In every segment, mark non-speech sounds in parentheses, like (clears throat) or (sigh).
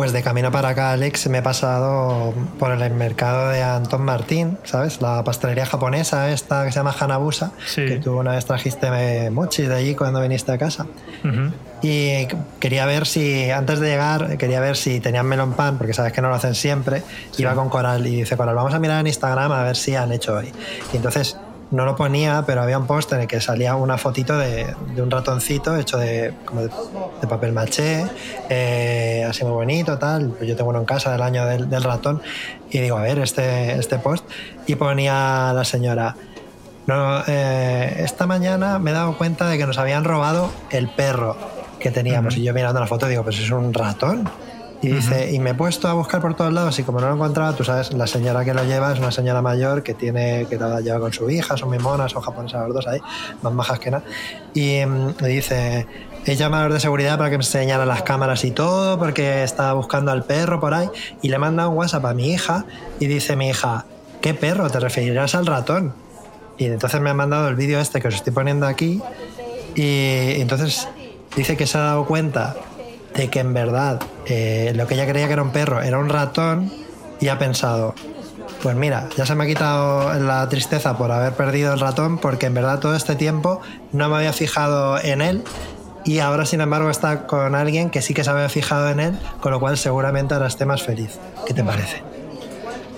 Pues de camino para acá, Alex, me he pasado por el mercado de Anton Martín, ¿sabes? La pastelería japonesa esta que se llama Hanabusa, Sí. que tú una vez trajiste mochi de allí cuando viniste a casa. Y quería ver si, antes de llegar, quería ver si tenían melón pan, porque sabes que no lo hacen siempre. Iba con Coral y dice, Coral, vamos a mirar en Instagram a ver si han hecho hoy. Y entonces no lo ponía, pero había un post en el que salía una fotito de, de un ratoncito hecho de, como de, de papel maché, eh, así muy bonito, tal. Pues yo tengo uno en casa del año del, del ratón. Y digo, a ver, este, este post. Y ponía la señora, no, eh, esta mañana me he dado cuenta de que nos habían robado el perro que teníamos. Y yo mirando la foto digo, pues es un ratón. Y dice, y me he puesto a buscar por todos lados y como no lo encontraba, tú sabes, la señora que lo lleva es una señora mayor que tiene, que la lleva con su hija, son muy monas, son japonesas las dos ahí, más majas que nada. Y mm, me dice, he llamado a los de seguridad para que me enseñaran las cámaras y todo, porque estaba buscando al perro por ahí. Y le he mandado un WhatsApp a mi hija y dice mi hija, ¿qué perro? ¿Te referirás al ratón? Y entonces me ha mandado el vídeo este que os estoy poniendo aquí. Y entonces dice que se ha dado cuenta de que en verdad eh, lo que ella creía que era un perro era un ratón y ha pensado, pues mira, ya se me ha quitado la tristeza por haber perdido el ratón porque en verdad todo este tiempo no me había fijado en él y ahora sin embargo está con alguien que sí que se había fijado en él, con lo cual seguramente ahora esté más feliz. ¿Qué te parece?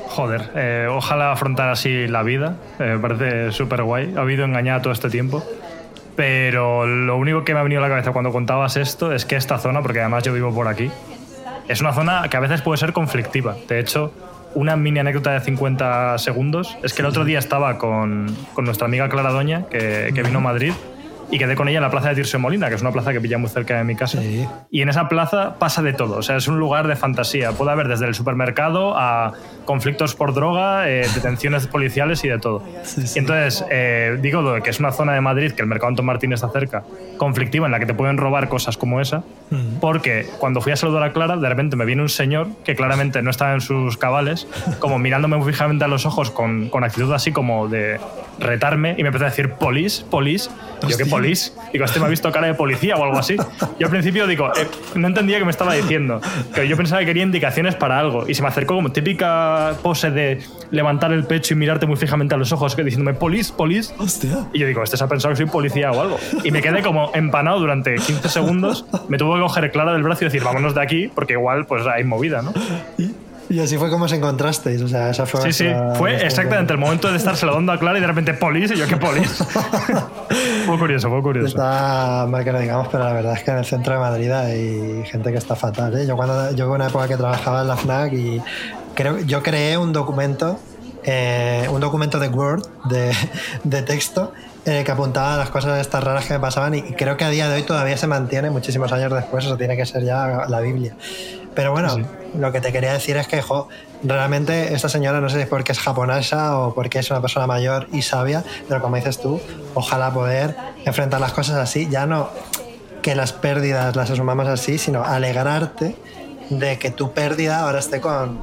Joder, eh, ojalá afrontar así la vida. Eh, me parece súper guay. Ha habido engañada todo este tiempo. Pero lo único que me ha venido a la cabeza cuando contabas esto es que esta zona, porque además yo vivo por aquí, es una zona que a veces puede ser conflictiva. De hecho, una mini anécdota de 50 segundos es que el otro día estaba con, con nuestra amiga Clara Doña, que, que vino a Madrid, y quedé con ella en la plaza de Tirso Molina, que es una plaza que pilla muy cerca de mi casa. Sí. Y en esa plaza pasa de todo, o sea, es un lugar de fantasía. Puede haber desde el supermercado a conflictos por droga, eh, detenciones policiales y de todo. Sí, sí. Y entonces, eh, digo que es una zona de Madrid, que el mercado Antón Martín está cerca, conflictiva, en la que te pueden robar cosas como esa, porque cuando fui a saludar a Clara, de repente me viene un señor que claramente no estaba en sus cabales, como mirándome muy fijamente a los ojos con, con actitud así como de retarme, y me empezó a decir, polis, polis. Y yo, ¿qué polis? Digo, este me ha visto cara de policía o algo así. Yo al principio digo, eh, no entendía qué me estaba diciendo, pero yo pensaba que quería indicaciones para algo, y se me acercó como típica pose de levantar el pecho y mirarte muy fijamente a los ojos, que diciéndome, polis, polis. Hostia. Y yo digo, este se ha pensado que soy policía o algo. Y me quedé como empanado durante 15 segundos. Me tuvo que coger Clara del brazo y decir, vámonos de aquí, porque igual pues hay movida, ¿no? Y, y así fue como os encontrasteis. O sea, esa fue Sí, sí. Fue exactamente el momento de estar saludando a Clara y de repente polis. Y yo, ¿qué polis? (laughs) fue curioso, fue curioso. Está mal que lo digamos, pero la verdad es que en el centro de Madrid hay gente que está fatal. ¿eh? Yo cuando yo una época que trabajaba en la FNAC y creo yo creé un documento, eh, un documento de Word de, de texto en el que apuntaba las cosas estas raras que me pasaban y creo que a día de hoy todavía se mantiene muchísimos años después. Eso tiene que ser ya la Biblia. Pero bueno, lo que te quería decir es que jo, realmente esta señora no sé si es porque es japonesa o porque es una persona mayor y sabia, pero como dices tú, ojalá poder enfrentar las cosas así, ya no que las pérdidas las asumamos así, sino alegrarte de que tu pérdida ahora esté con,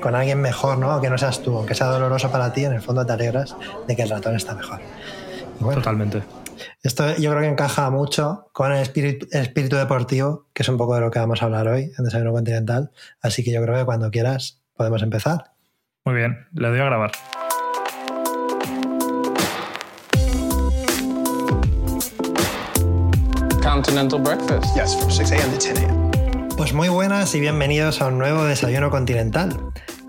con alguien mejor, ¿no? Aunque no seas tú, aunque sea doloroso para ti, en el fondo te alegras de que el ratón está mejor. Bueno, Totalmente. Esto yo creo que encaja mucho con el espíritu, el espíritu deportivo, que es un poco de lo que vamos a hablar hoy en Desayuno Continental. Así que yo creo que cuando quieras podemos empezar. Muy bien, le doy a grabar. Continental breakfast. Yes, from 6 a.m. to 10 a.m. Pues muy buenas y bienvenidos a un nuevo Desayuno Continental,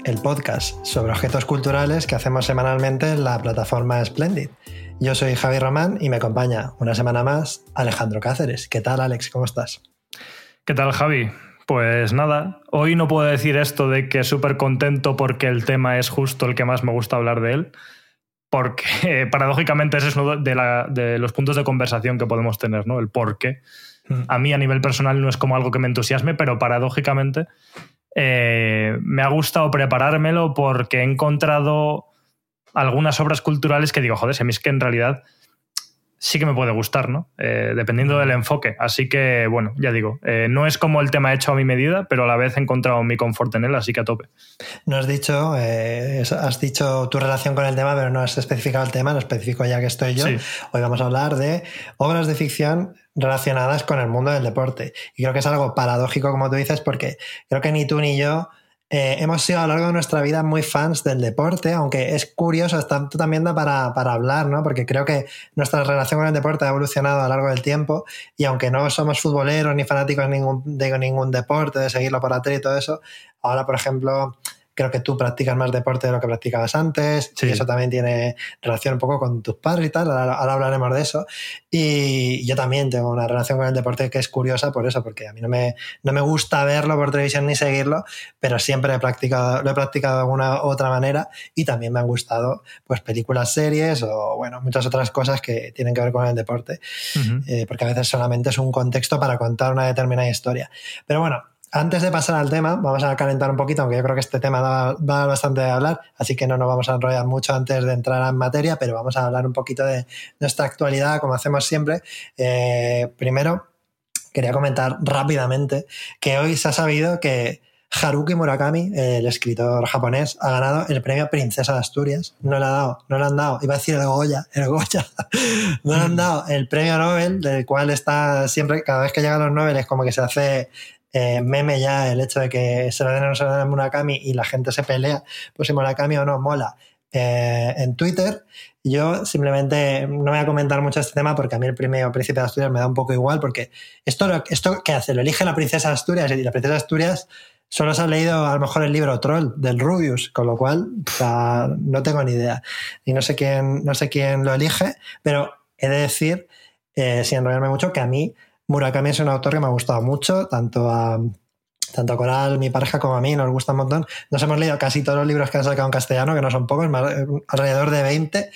el podcast sobre objetos culturales que hacemos semanalmente en la plataforma Splendid. Yo soy Javi Román y me acompaña una semana más Alejandro Cáceres. ¿Qué tal, Alex? ¿Cómo estás? ¿Qué tal, Javi? Pues nada, hoy no puedo decir esto de que súper contento porque el tema es justo el que más me gusta hablar de él, porque (laughs) paradójicamente ese es uno de, la- de los puntos de conversación que podemos tener, ¿no? El por qué. A mí a nivel personal no es como algo que me entusiasme, pero paradójicamente eh, me ha gustado preparármelo porque he encontrado algunas obras culturales que digo, joder, si a mí es que en realidad sí que me puede gustar, ¿no? Eh, dependiendo del enfoque. Así que, bueno, ya digo, eh, no es como el tema hecho a mi medida, pero a la vez he encontrado mi confort en él, así que a tope. No has dicho, eh, has dicho tu relación con el tema, pero no has especificado el tema, lo especifico ya que estoy yo. Sí. Hoy vamos a hablar de obras de ficción relacionadas con el mundo del deporte. Y creo que es algo paradójico, como tú dices, porque creo que ni tú ni yo eh, hemos sido a lo largo de nuestra vida muy fans del deporte, aunque es curioso, está también da para, para hablar, ¿no? Porque creo que nuestra relación con el deporte ha evolucionado a lo largo del tiempo y aunque no somos futboleros ni fanáticos de ningún, de ningún deporte, de seguirlo por tele y todo eso, ahora, por ejemplo, creo que tú practicas más deporte de lo que practicabas antes Sí. y eso también tiene relación un poco con tus padres y tal, ahora, ahora hablaremos de eso. Y yo también tengo una relación con el deporte que es curiosa por eso, porque a mí no me, no me gusta verlo por televisión ni seguirlo, pero siempre he practicado, lo he practicado de alguna u otra manera y también me han gustado pues películas, series o bueno, muchas otras cosas que tienen que ver con el deporte, eh, porque a veces solamente es un contexto para contar una determinada historia. Pero bueno, antes de pasar al tema, vamos a calentar un poquito, aunque yo creo que este tema da, bastante de hablar, así que no nos vamos a enrollar mucho antes de entrar en materia, pero vamos a hablar un poquito de nuestra actualidad, como hacemos siempre. Eh, primero, quería comentar rápidamente que hoy se ha sabido que Haruki Murakami, el escritor japonés, ha ganado el premio Princesa de Asturias. No le ha dado, no le han dado, iba a decir el Goya, el Goya. (laughs) No le han dado el premio Nobel, del cual está siempre, cada vez que llegan los Nobel es como que se hace eh, meme ya el hecho de que se lo den o no se lo den a Murakami y la gente se pelea, pues si Murakami o no mola. eh, en Twitter, yo simplemente no voy a comentar mucho este tema porque a mí el premio Príncipe de Asturias me da un poco igual porque esto, esto ¿qué hace? Lo elige la princesa de Asturias y la princesa de Asturias solo se ha leído a lo mejor el libro Troll del Rubius, con lo cual o sea, no tengo ni idea. Y no sé quién, no sé quién lo elige, pero he de decir, eh, sin enrollarme mucho, que a mí Murakami es un autor que me ha gustado mucho, tanto a, tanto a Coral, mi pareja, como a mí, nos gusta un montón. Nos hemos leído casi todos los libros que han sacado en castellano, que no son pocos, más- alrededor de 20.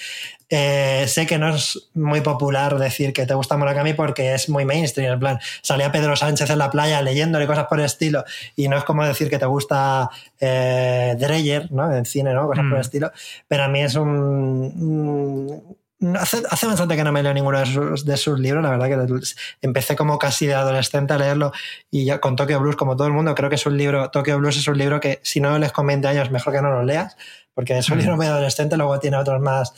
Eh, sé que no es muy popular decir que te gusta Murakami porque es muy mainstream, en plan, salía Pedro Sánchez en la playa leyéndole cosas por el estilo, y no es como decir que te gusta eh, Dreyer, ¿no? En cine, ¿no? Cosas por el Mm. estilo, pero a mí es un... un- Hace, hace bastante que no me leo ninguno de sus, de sus libros, la verdad que empecé como casi de adolescente a leerlo y ya con Tokyo Blues, como todo el mundo, creo que es un libro, Tokyo Blues es un libro que si no lees con 20 años, mejor que no lo leas, porque es un Mm. libro muy adolescente, luego tiene otros más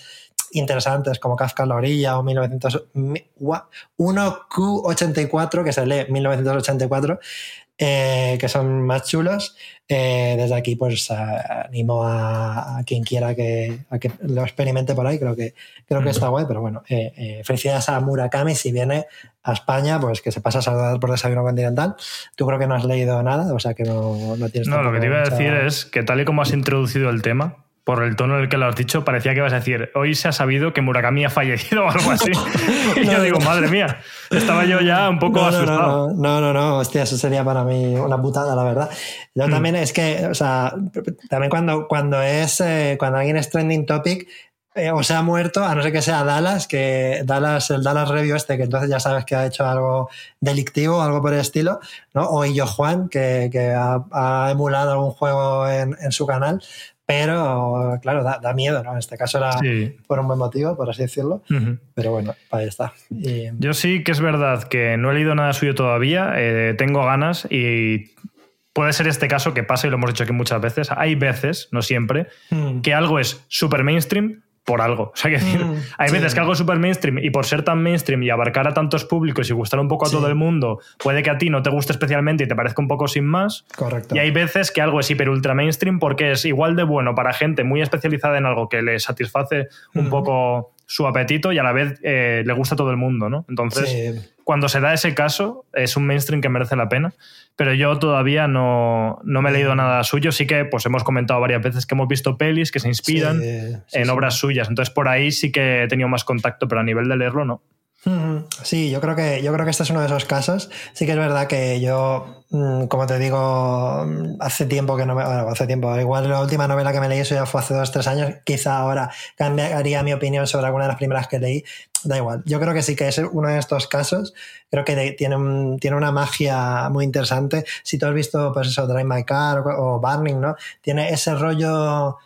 interesantes como Kafka en la orilla o 1900, mi- gua- 1Q84 que se lee 1984 eh, que son más chulos Eh, desde aquí pues a- animo a, a quien quiera que, a que lo experimente por ahí creo que creo que está guay pero bueno eh, felicidades a Murakami si viene a España pues que se pasa a saludar por desayuno continental. Tú creo que no has leído nada o sea que no, no tienes No, lo que te iba a decir es que tal y como has introducido el tema, por el tono en el que lo has dicho, parecía que ibas a decir, hoy se ha sabido que Murakami ha fallecido o algo así. (laughs) y yo digo, madre mía, estaba yo ya un poco no, asustado. No, no, no, no, hostia, eso sería para mí una putada, la verdad. Yo Mm. también es que, o sea, también cuando, cuando es, eh, cuando alguien es trending topic, eh, o se ha muerto, a no ser que sea Dallas, que Dallas, el Dallas Review este, que entonces ya sabes que ha hecho algo delictivo, algo por el estilo, ¿no? O Illo Juan, que, que ha, ha emulado algún juego en, en su canal, pero claro, da, da miedo, ¿no? En este caso era Sí. por un buen motivo, por así decirlo, pero bueno, ahí está. Y- Yo sí que es verdad que no he leído nada suyo todavía, eh, tengo ganas y puede ser este caso que pasa y lo hemos dicho aquí muchas veces. Hay veces, no siempre, Hmm. que algo es super mainstream, por algo. O sea, que decir, Mm, hay sí. veces que algo es súper mainstream y por ser tan mainstream y abarcar a tantos públicos y gustar un poco a Sí. todo el mundo, puede que a ti no te guste especialmente y te parezca un poco sin más. Correcto. Y hay veces que algo es hiper ultra mainstream porque es igual de bueno para gente muy especializada en algo que le satisface un Ujú. poco su apetito y a la vez eh, le gusta a todo el mundo, ¿no? Entonces, Sí. Cuando se da ese caso, es un mainstream que merece la pena. Pero yo todavía no, no me he leído nada suyo. Sí que pues hemos comentado varias veces que hemos visto pelis que se inspiran Sí, sí, en sí. obras suyas. Entonces, por ahí sí que he tenido más contacto, pero a nivel de leerlo, no. Mm, Sí, yo creo que yo creo que este es uno de esos casos. Sí que es verdad que yo, mm, como te digo, mm, hace tiempo que no me, bueno, hace tiempo. Igual la última novela que me leí eso ya fue hace dos tres años. Quizá ahora cambiaría mi opinión sobre alguna de las primeras que leí. Da igual. Yo creo que sí que es uno de estos casos. Creo que de- tiene, un- tiene una magia muy interesante. Si tú has visto, pues eso, Drive My Car o, o Burning, ¿no? Tiene ese rollo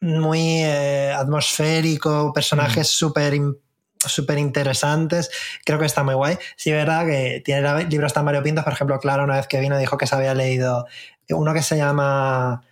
muy eh, atmosférico, personajes súper im- súper interesantes. Creo que está muy guay. Sí, es verdad que tiene libros tan variopintos. Por ejemplo, Clara, una vez que vino, dijo que se había leído uno que se llama.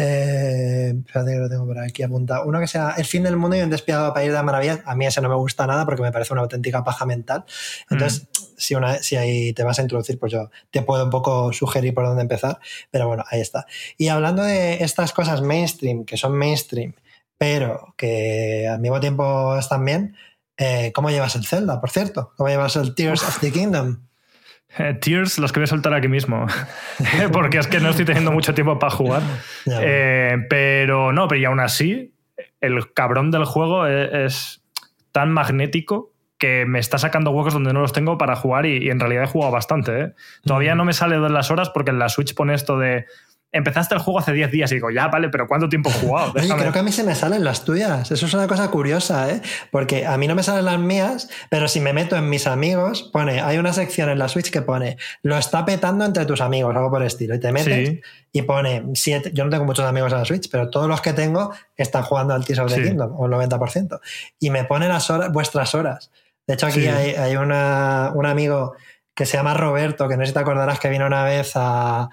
Eh, espérate que lo tengo por aquí apuntado. Uno que se llama El fin del mundo y un despiadado país de maravillas. A mí ese no me gusta nada porque me parece una auténtica paja mental. Entonces, si, una, si ahí te vas a introducir, pues yo te puedo un poco sugerir por dónde empezar. Pero bueno, ahí está. Y hablando de estas cosas mainstream, que son mainstream, pero que al mismo tiempo están bien, eh, ¿cómo llevas el Zelda, por cierto? ¿Cómo llevas el Tears of the Kingdom? (laughs) Eh, Tears los que voy a soltar aquí mismo. (laughs) Porque es que no estoy teniendo mucho tiempo para jugar. Eh, pero no, pero y aún así, el cabrón del juego e- es, tan magnético que me está sacando huecos donde no los tengo para jugar y, y en realidad he jugado bastante. ¿eh? Todavía no me sale de las horas porque en la Switch pone esto de empezaste el juego hace 10 días y digo, ya, vale, pero ¿cuánto tiempo he jugado? Oye, Déjame". creo que a mí se me salen las tuyas. Eso es una cosa curiosa, ¿eh? Porque a mí no me salen las mías, pero si me meto en mis amigos, pone, hay una sección en la Switch que pone, lo está petando entre tus amigos, algo por el estilo. Y te metes Sí. y pone, siete, yo no tengo muchos amigos en la Switch, pero todos los que tengo están jugando al Tears of the Sí. Kingdom, o el 90%. Y me pone las horas, vuestras horas. De hecho, aquí Sí. hay, hay una- un amigo que se llama Roberto, que no sé si te acordarás que vino una vez a,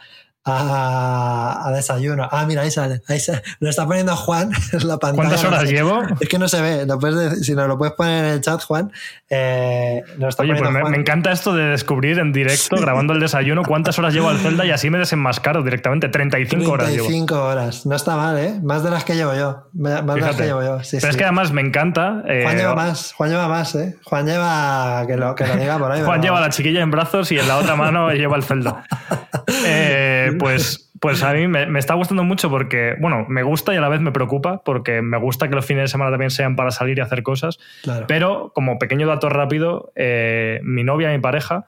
a, a desayuno. Ah, mira, ahí sale. Ahí sale. Lo está poniendo Juan (laughs) en la pantalla. ¿Cuántas no horas sé. llevo? Es que no se ve. Lo puedes decir- si nos lo puedes poner en el chat, Juan. Eh, lo está Oye, pues me, Juan. me encanta esto de descubrir en directo, grabando el desayuno, (laughs) cuántas horas llevo al Zelda y así me desenmascaro directamente. 35 horas llevo. 35 horas. No está mal, ¿eh? Más de las que llevo yo. Más de las que llevo yo. Sí, Pero es que además me encanta. eh, Juan lleva más. Juan lleva más, ¿eh? Juan lleva. Que lo, que lo diga por ahí. Juan lleva a la chiquilla en brazos y en la otra mano (laughs) lleva el Zelda. Eh, pues, pues a mí me, me está gustando mucho porque, bueno, me gusta y a la vez me preocupa porque me gusta que los fines de semana también sean para salir y hacer cosas. Claro. Pero como pequeño dato rápido, eh, mi novia, mi pareja,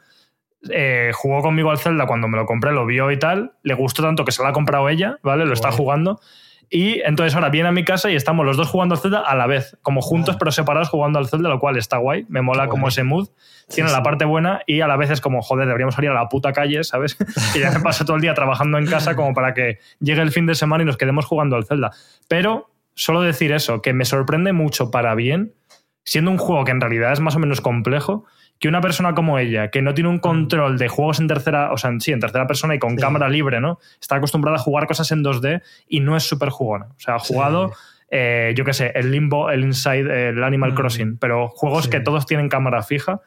eh, jugó conmigo al Zelda cuando me lo compré, lo vio y tal, le gustó tanto que se lo ha comprado ella, ¿vale? Lo está jugando. Y entonces ahora viene a mi casa y estamos los dos jugando al Zelda a la vez, como juntos Ah. pero separados jugando al Zelda, lo cual está guay, me mola Qué como guay. ese mood. Tiene Sí, la parte buena y a la vez es como, joder, deberíamos salir a la puta calle, ¿sabes? (laughs) que ya me paso todo el día trabajando en casa como para que llegue el fin de semana y nos quedemos jugando al Zelda. Pero solo decir eso, que me sorprende mucho para bien, siendo un juego que en realidad es más o menos complejo, que una persona como ella, que no tiene un control de juegos en tercera, o sea, sí, en tercera persona y con Sí. cámara libre, ¿no? Está acostumbrada a jugar cosas en 2D y no es súper jugona. O sea, ha Sí. jugado, eh, yo qué sé, el Limbo, el Inside, el Animal Mm. Crossing, pero juegos Sí. que todos tienen cámara fija,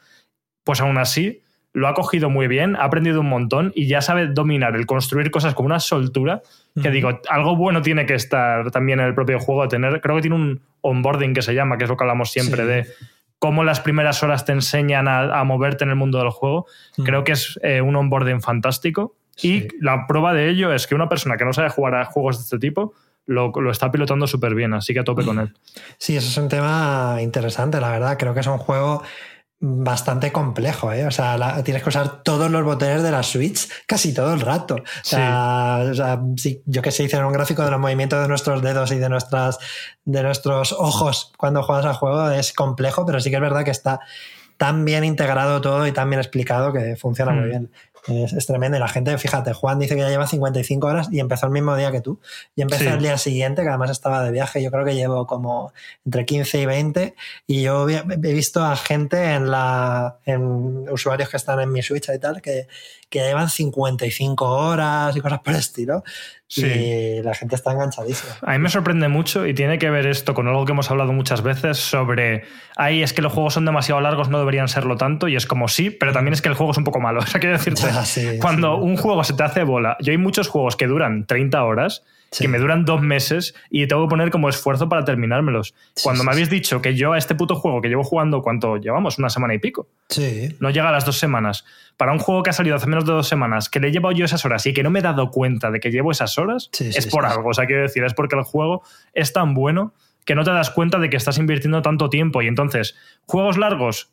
pues aún así lo ha cogido muy bien, ha aprendido un montón y ya sabe dominar el construir cosas con una soltura que Ujú. digo, algo bueno tiene que estar también en el propio juego, tener, creo que tiene un onboarding que se llama, que es lo que hablamos siempre de cómo las primeras horas te enseñan a, a moverte en el mundo del juego. Mm. Creo que es eh, un onboarding fantástico y la prueba de ello es que una persona que no sabe jugar a juegos de este tipo lo, lo está pilotando súper bien, así que a tope con él. Sí, eso es un tema interesante, la verdad. Creo que es un juego bastante complejo, ¿eh? O sea, la- tienes que usar todos los botones de la Switch casi todo el rato. O sea, o sea, sí, yo que sé, hicieron un gráfico de los movimientos de nuestros dedos y de, nuestras, de nuestros ojos cuando juegas al juego es complejo, pero sí que es verdad que está tan bien integrado todo y tan bien explicado que funciona muy Mm. bien. Es, es tremendo. Y la gente, fíjate, Juan dice que ya lleva 55 horas y empezó el mismo día que tú. Y empecé Sí. el día siguiente, que además estaba de viaje. Yo creo que llevo como entre 15 y 20. Y yo he visto a gente en la en usuarios que están en mi Switch y tal, que, que llevan 55 horas y cosas por el estilo. Sí. Y la gente está enganchadísima. A mí me sorprende mucho y tiene que ver esto con algo que hemos hablado muchas veces sobre, ay, es que los juegos son demasiado largos, no deberían serlo tanto, y es como sí, pero también es que el juego es un poco malo. (laughs) O sea, quiero decirte, Sí, cuando sí. un juego se te hace bola, yo hay muchos juegos que duran 30 horas, Sí. que me duran dos meses y tengo que poner como esfuerzo para terminármelos. Cuando me habéis dicho que yo a este puto juego que llevo jugando, ¿cuánto llevamos? Una semana y pico. Sí. No llega a las dos semanas. Para un juego que ha salido hace menos de dos semanas, que le he llevado yo esas horas y que no me he dado cuenta de que llevo esas horas, es por algo. O sea, quiero decir, es porque el juego es tan bueno que no te das cuenta de que estás invirtiendo tanto tiempo. Y entonces, juegos largos,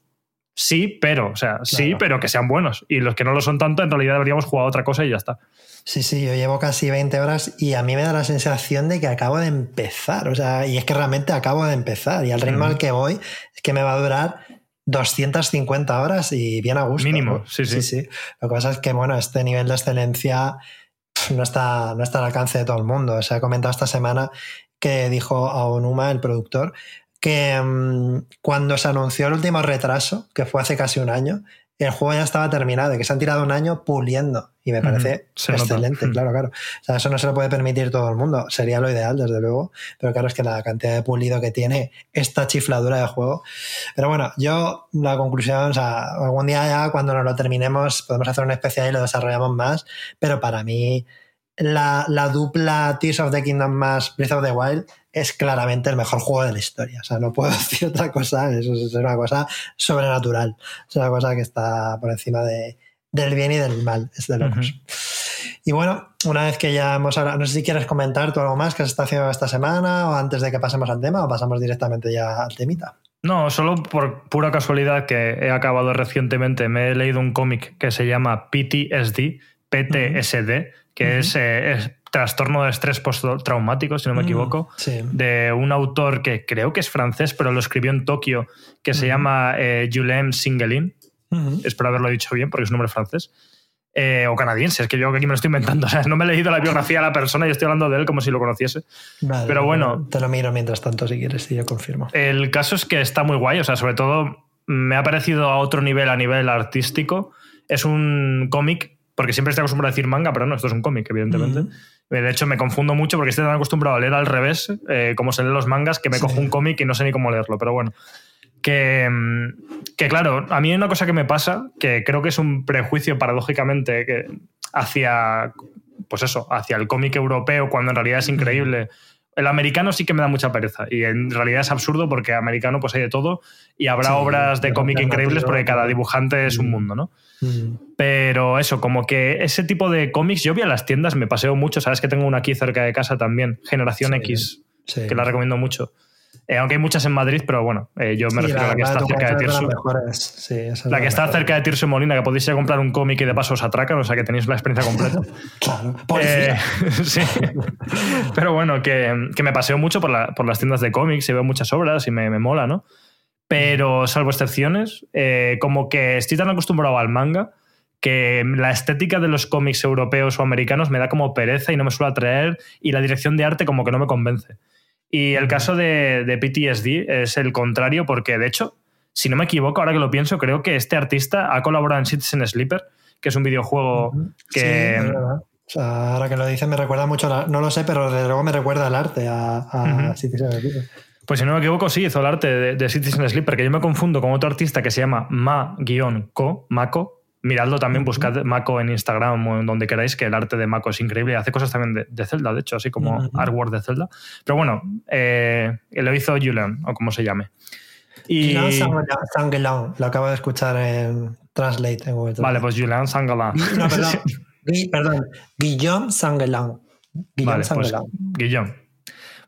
sí, pero, o sea, sí, pero que sean buenos. Y los que no lo son tanto, en realidad deberíamos jugar a otra cosa y ya está. Sí, sí, yo llevo casi 20 horas y a mí me da la sensación de que acabo de empezar. O sea, y es que realmente acabo de empezar. Y al ritmo al que voy es que me va a durar 250 horas y bien a gusto. Mínimo, ¿no? sí, sí. Lo que pasa es que, bueno, este nivel de excelencia no está, no está al alcance de todo el mundo. Se ha comentado esta semana que dijo a Onuma, el productor, que mm, cuando se anunció el último retraso, que fue hace casi un año, el juego ya estaba terminado y que se han tirado un año puliendo. Y me parece excelente, Mm. claro, claro. O sea, eso no se lo puede permitir todo el mundo. Sería lo ideal, desde luego. Pero claro, es que la cantidad de pulido que tiene esta chifladura de juego. Pero bueno, yo la conclusión, o sea, algún día ya cuando nos lo terminemos podemos hacer un especial y lo desarrollamos más. Pero para mí, la, la dupla Tears of the Kingdom más Breath of the Wild es claramente el mejor juego de la historia. O sea, no puedo (laughs) decir otra cosa. Eso es una cosa sobrenatural. Es una cosa que está por encima de, del bien y del mal. Es de locos. Ujú. Y bueno, una vez que ya hemos hablado, no sé si quieres comentar tú algo más que se está haciendo esta semana o antes de que pasemos al tema o pasamos directamente ya al temita. No, solo por pura casualidad que he acabado recientemente, me he leído un cómic que se llama PTSD, PTSD, que es, eh, es trastorno de estrés postraumático, si no me equivoco, Sí. de un autor que creo que es francés, pero lo escribió en Tokio, que se llama eh, Julien Singelin. Espero haberlo dicho bien porque es un nombre francés. Eh, o canadiense, es que yo aquí me lo estoy inventando. (laughs) O sea, no me he leído la biografía de la persona y estoy hablando de él como si lo conociese. Vale, Pero bueno. Te lo miro mientras tanto si quieres y yo confirmo. El caso es que está muy guay, o sea, sobre todo me ha parecido a otro nivel, a nivel artístico. Es un cómic, porque siempre estoy acostumbrado a decir manga, pero no, esto es un cómic, evidentemente. Eh, De hecho, me confundo mucho porque estoy tan acostumbrado a leer al revés, eh, como se leen los mangas, que me Sí. cojo un cómic y no sé ni cómo leerlo, pero bueno. Que, mm, que claro, a mí hay una cosa que me pasa, que creo que es un prejuicio paradójicamente que hacia, pues eso, hacia el cómic europeo, cuando en realidad es increíble. El americano sí que me da mucha pereza y en realidad es absurdo porque americano pues hay de todo y habrá Sí, obras de cómic increíbles porque cada dibujante es un Mm. mundo, ¿no? Ujú. Pero eso, como que ese tipo de cómics, yo vi a las tiendas, me paseo mucho, sabes que tengo una aquí cerca de casa también, Generación Sí, X, Sí. que la recomiendo mucho. Eh, aunque hay muchas en Madrid, pero bueno, eh, yo me Sí, refiero a la que está cerca de Tirso. las mejores. Sí, esa es La que está cerca de Tirso y Molina, que podéis ir a comprar un cómic y de paso os atracan, o sea que tenéis la experiencia completa. (laughs) Claro. Eh, (laughs) sí. Pero bueno, que, que me paseo mucho por, la- por las tiendas de cómics y veo muchas obras y me, me mola, ¿no? Pero salvo excepciones, eh, como que estoy tan acostumbrado al manga que la estética de los cómics europeos o americanos me da como pereza y no me suele atraer y la dirección de arte como que no me convence. Y el caso de, de PTSD es el contrario porque, de hecho, si no me equivoco, ahora que lo pienso, creo que este artista ha colaborado en Citizen Sleeper, que es un videojuego Sí, que... es verdad. O sea, ahora que lo dices me recuerda mucho, la- no lo sé, pero desde luego me recuerda al arte, a. Citizen Sleeper. Pues si no me equivoco, sí, hizo el arte de, de Citizen Sleeper, que yo me confundo con otro artista que se llama Ma-Co, Mako. Miradlo también, buscad Mako en Instagram o en donde queráis, que el arte de Mako es increíble. Hace cosas también de, de Zelda, de hecho, así como artwork de Zelda. Pero bueno, eh, lo hizo Julian, o como se llame. Y, Guillaume Sanguelon, lo acabo de escuchar en Translate en Google. vale, pues Julian Sangala. No, perdón. (laughs) Gui- perdón. Guillaume. Guillaume Vale, pues Sanguelon.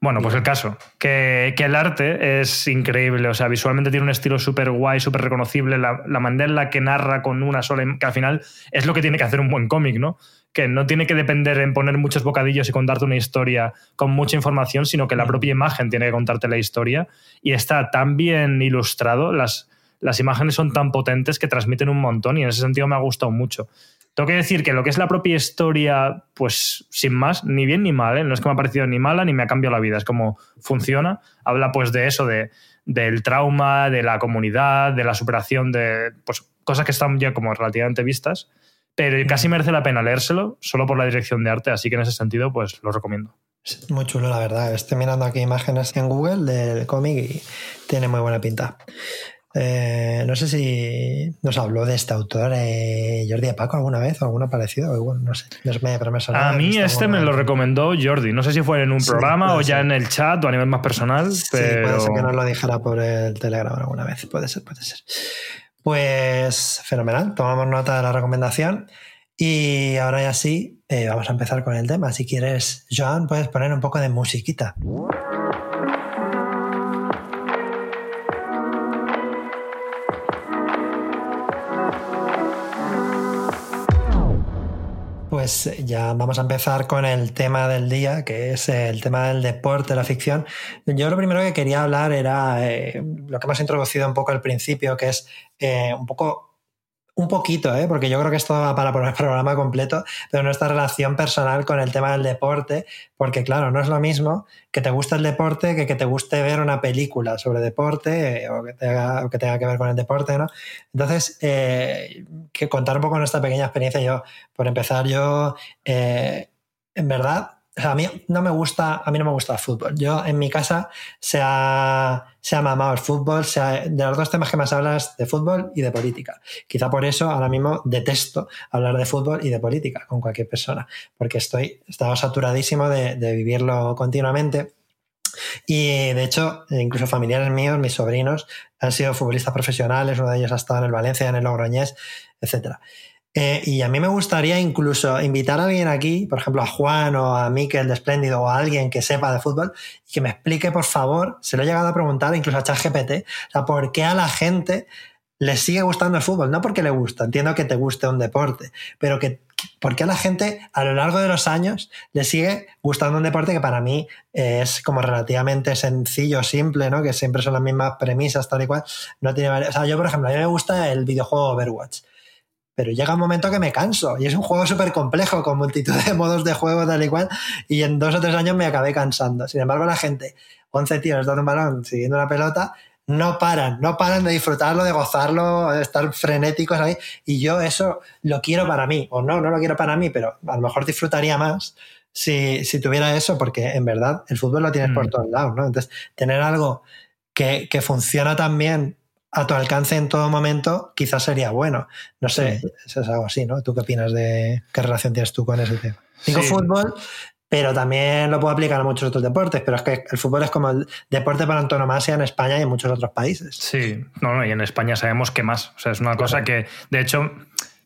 Bueno, pues el caso, que, que el arte es increíble, o sea, visualmente tiene un estilo súper guay, súper reconocible, la, la manera en la que narra con una sola, que al final es lo que tiene que hacer un buen cómic, ¿no? Que no tiene que depender en poner muchos bocadillos y contarte una historia con mucha información, sino que la propia imagen tiene que contarte la historia. Y está tan bien ilustrado, las, las imágenes son tan potentes que transmiten un montón y en ese sentido me ha gustado mucho. Tengo que decir que lo que es la propia historia, pues sin más, ni bien ni mal, ¿eh? no es que me ha parecido ni mala ni me ha cambiado la vida, es como funciona. Habla pues de eso, de, del trauma, de la comunidad, de la superación de pues, cosas que están ya como relativamente vistas, pero casi merece la pena leérselo solo por la dirección de arte, así que en ese sentido pues lo recomiendo. Muy chulo, la verdad. Estoy mirando aquí imágenes en Google del cómic y tiene muy buena pinta. Eh, no sé si nos habló de este autor eh, Jordi Paco alguna vez o alguna parecido. no sé. a mí este me lo recomendó Jordi. No sé si fue en un programa o ya en el chat o a nivel más personal. Pero... puede ser que nos lo dijera por el Telegram alguna vez. Puede ser, puede ser. Pues fenomenal. Tomamos nota de la recomendación. Y ahora ya sí, eh, vamos a empezar con el tema. Si quieres, Joan, puedes poner un poco de musiquita. Pues ya vamos a empezar con el tema del día, que es el tema del deporte, la ficción. Yo lo primero que quería hablar era eh, lo que hemos introducido un poco al principio, que es eh, un poco un poquito, ¿eh? porque yo creo que esto va para el (laughs) programa completo, pero nuestra relación personal con el tema del deporte, porque claro, no es lo mismo que te guste el deporte que que te guste ver una película sobre deporte eh, o, que tenga, que tenga que ver con el deporte, ¿no? Entonces, eh, que contar un poco nuestra pequeña experiencia. Yo, por empezar, yo, en verdad, a mí no me gusta, a mí no me gusta el fútbol. Yo en mi casa se ha, se ha mamado el fútbol, de los dos temas que más hablas de fútbol y de política. Quizá por eso ahora mismo detesto hablar de fútbol y de política con cualquier persona, porque estoy, estaba saturadísimo de, de vivirlo continuamente. Y de hecho, incluso familiares míos, mis sobrinos, han sido futbolistas profesionales, uno de ellos ha estado en el Valencia, en el Logroñés, etcétera. Eh, y a mí me gustaría incluso invitar a alguien aquí, por ejemplo a Juan o a Miquel de Espléndido o a alguien que sepa de fútbol y que me explique, por favor, se lo he llegado a preguntar incluso a ChatGPT, o sea, ¿por qué a la gente le sigue gustando el fútbol? No porque le gusta, entiendo que te guste un deporte, pero que ¿por qué a la gente a lo largo de los años le sigue gustando un deporte que para mí es como relativamente sencillo, simple, ¿no? Que siempre son las mismas premisas, tal y cual. No tiene O sea, yo, por ejemplo, a mí me gusta el videojuego Overwatch pero llega un momento que me canso y es un juego súper complejo con multitud de modos de juego tal y cual y en dos o tres años me acabé cansando. Sin embargo, la gente, 11 tíos dando un balón siguiendo una pelota, no paran, no paran de disfrutarlo, de gozarlo, de estar frenéticos ahí y yo eso lo quiero para mí, o no, no lo quiero para mí, pero a lo mejor disfrutaría más si, tuviera eso, porque en verdad el fútbol lo tienes por mm. todos lados, ¿no? Entonces, tener algo que, que funciona tan bien a tu alcance en todo momento, quizás sería bueno. No sé, eso es algo así, ¿no? ¿Tú qué opinas de qué relación tienes tú con ese tema? Digo fútbol, pero también lo puedo aplicar a muchos otros deportes, pero es que el fútbol es como el deporte para antonomasia en España y en muchos otros países. Sí, no, no y en España sabemos que más. O sea, es una cosa que, de hecho,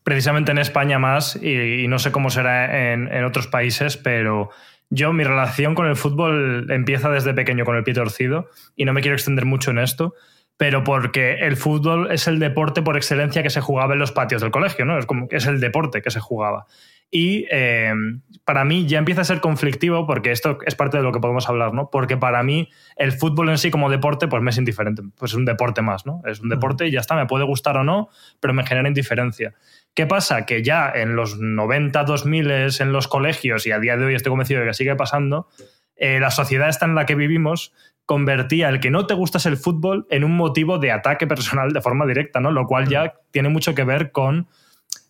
precisamente en España más, y, no sé cómo será en, en otros países, pero yo, mi relación con el fútbol empieza desde pequeño con el pie torcido, y no me quiero extender mucho en esto, pero porque el fútbol es el deporte por excelencia que se jugaba en los patios del colegio, ¿no? Es como es el deporte que se jugaba. Y eh, para mí ya empieza a ser conflictivo, porque esto es parte de lo que podemos hablar, ¿no? Porque para mí el fútbol en sí como deporte, pues me es indiferente. Pues es un deporte más, ¿no? Es un deporte y ya está, me puede gustar o no, pero me genera indiferencia. ¿Qué pasa? Que ya en los 90, 2000 en los colegios, y a día de hoy estoy convencido de que sigue pasando, eh, la sociedad está en la que vivimos convertía el que no te gustas el fútbol en un motivo de ataque personal de forma directa, ¿no? Lo cual ya tiene mucho que ver con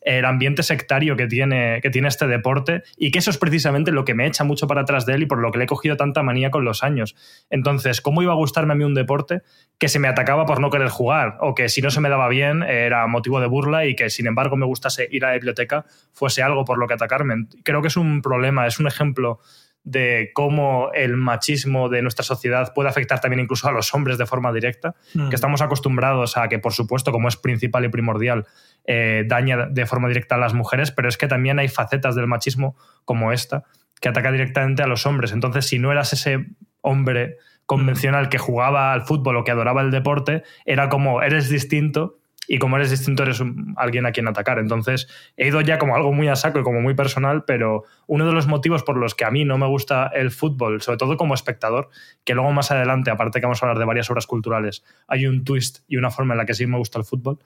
el ambiente sectario que tiene, que tiene este deporte y que eso es precisamente lo que me echa mucho para atrás de él y por lo que le he cogido tanta manía con los años. Entonces, ¿cómo iba a gustarme a mí un deporte que se me atacaba por no querer jugar o que si no se me daba bien era motivo de burla y que sin embargo me gustase ir a la biblioteca fuese algo por lo que atacarme? Creo que es un problema, es un ejemplo de cómo el machismo de nuestra sociedad puede afectar también incluso a los hombres de forma directa, mm. que estamos acostumbrados a que, por supuesto, como es principal y primordial, eh, daña de forma directa a las mujeres, pero es que también hay facetas del machismo como esta que ataca directamente a los hombres. Entonces, si no eras ese hombre convencional que jugaba al fútbol o que adoraba el deporte, era como eres distinto y como eres distinto eres alguien a quien atacar. Entonces he ido ya como algo muy a saco y como muy personal, pero uno de los motivos por los que a mí no me gusta el fútbol, sobre todo como espectador, que luego más adelante, aparte que vamos a hablar de varias obras culturales, hay un twist y una forma en la que sí me gusta el fútbol,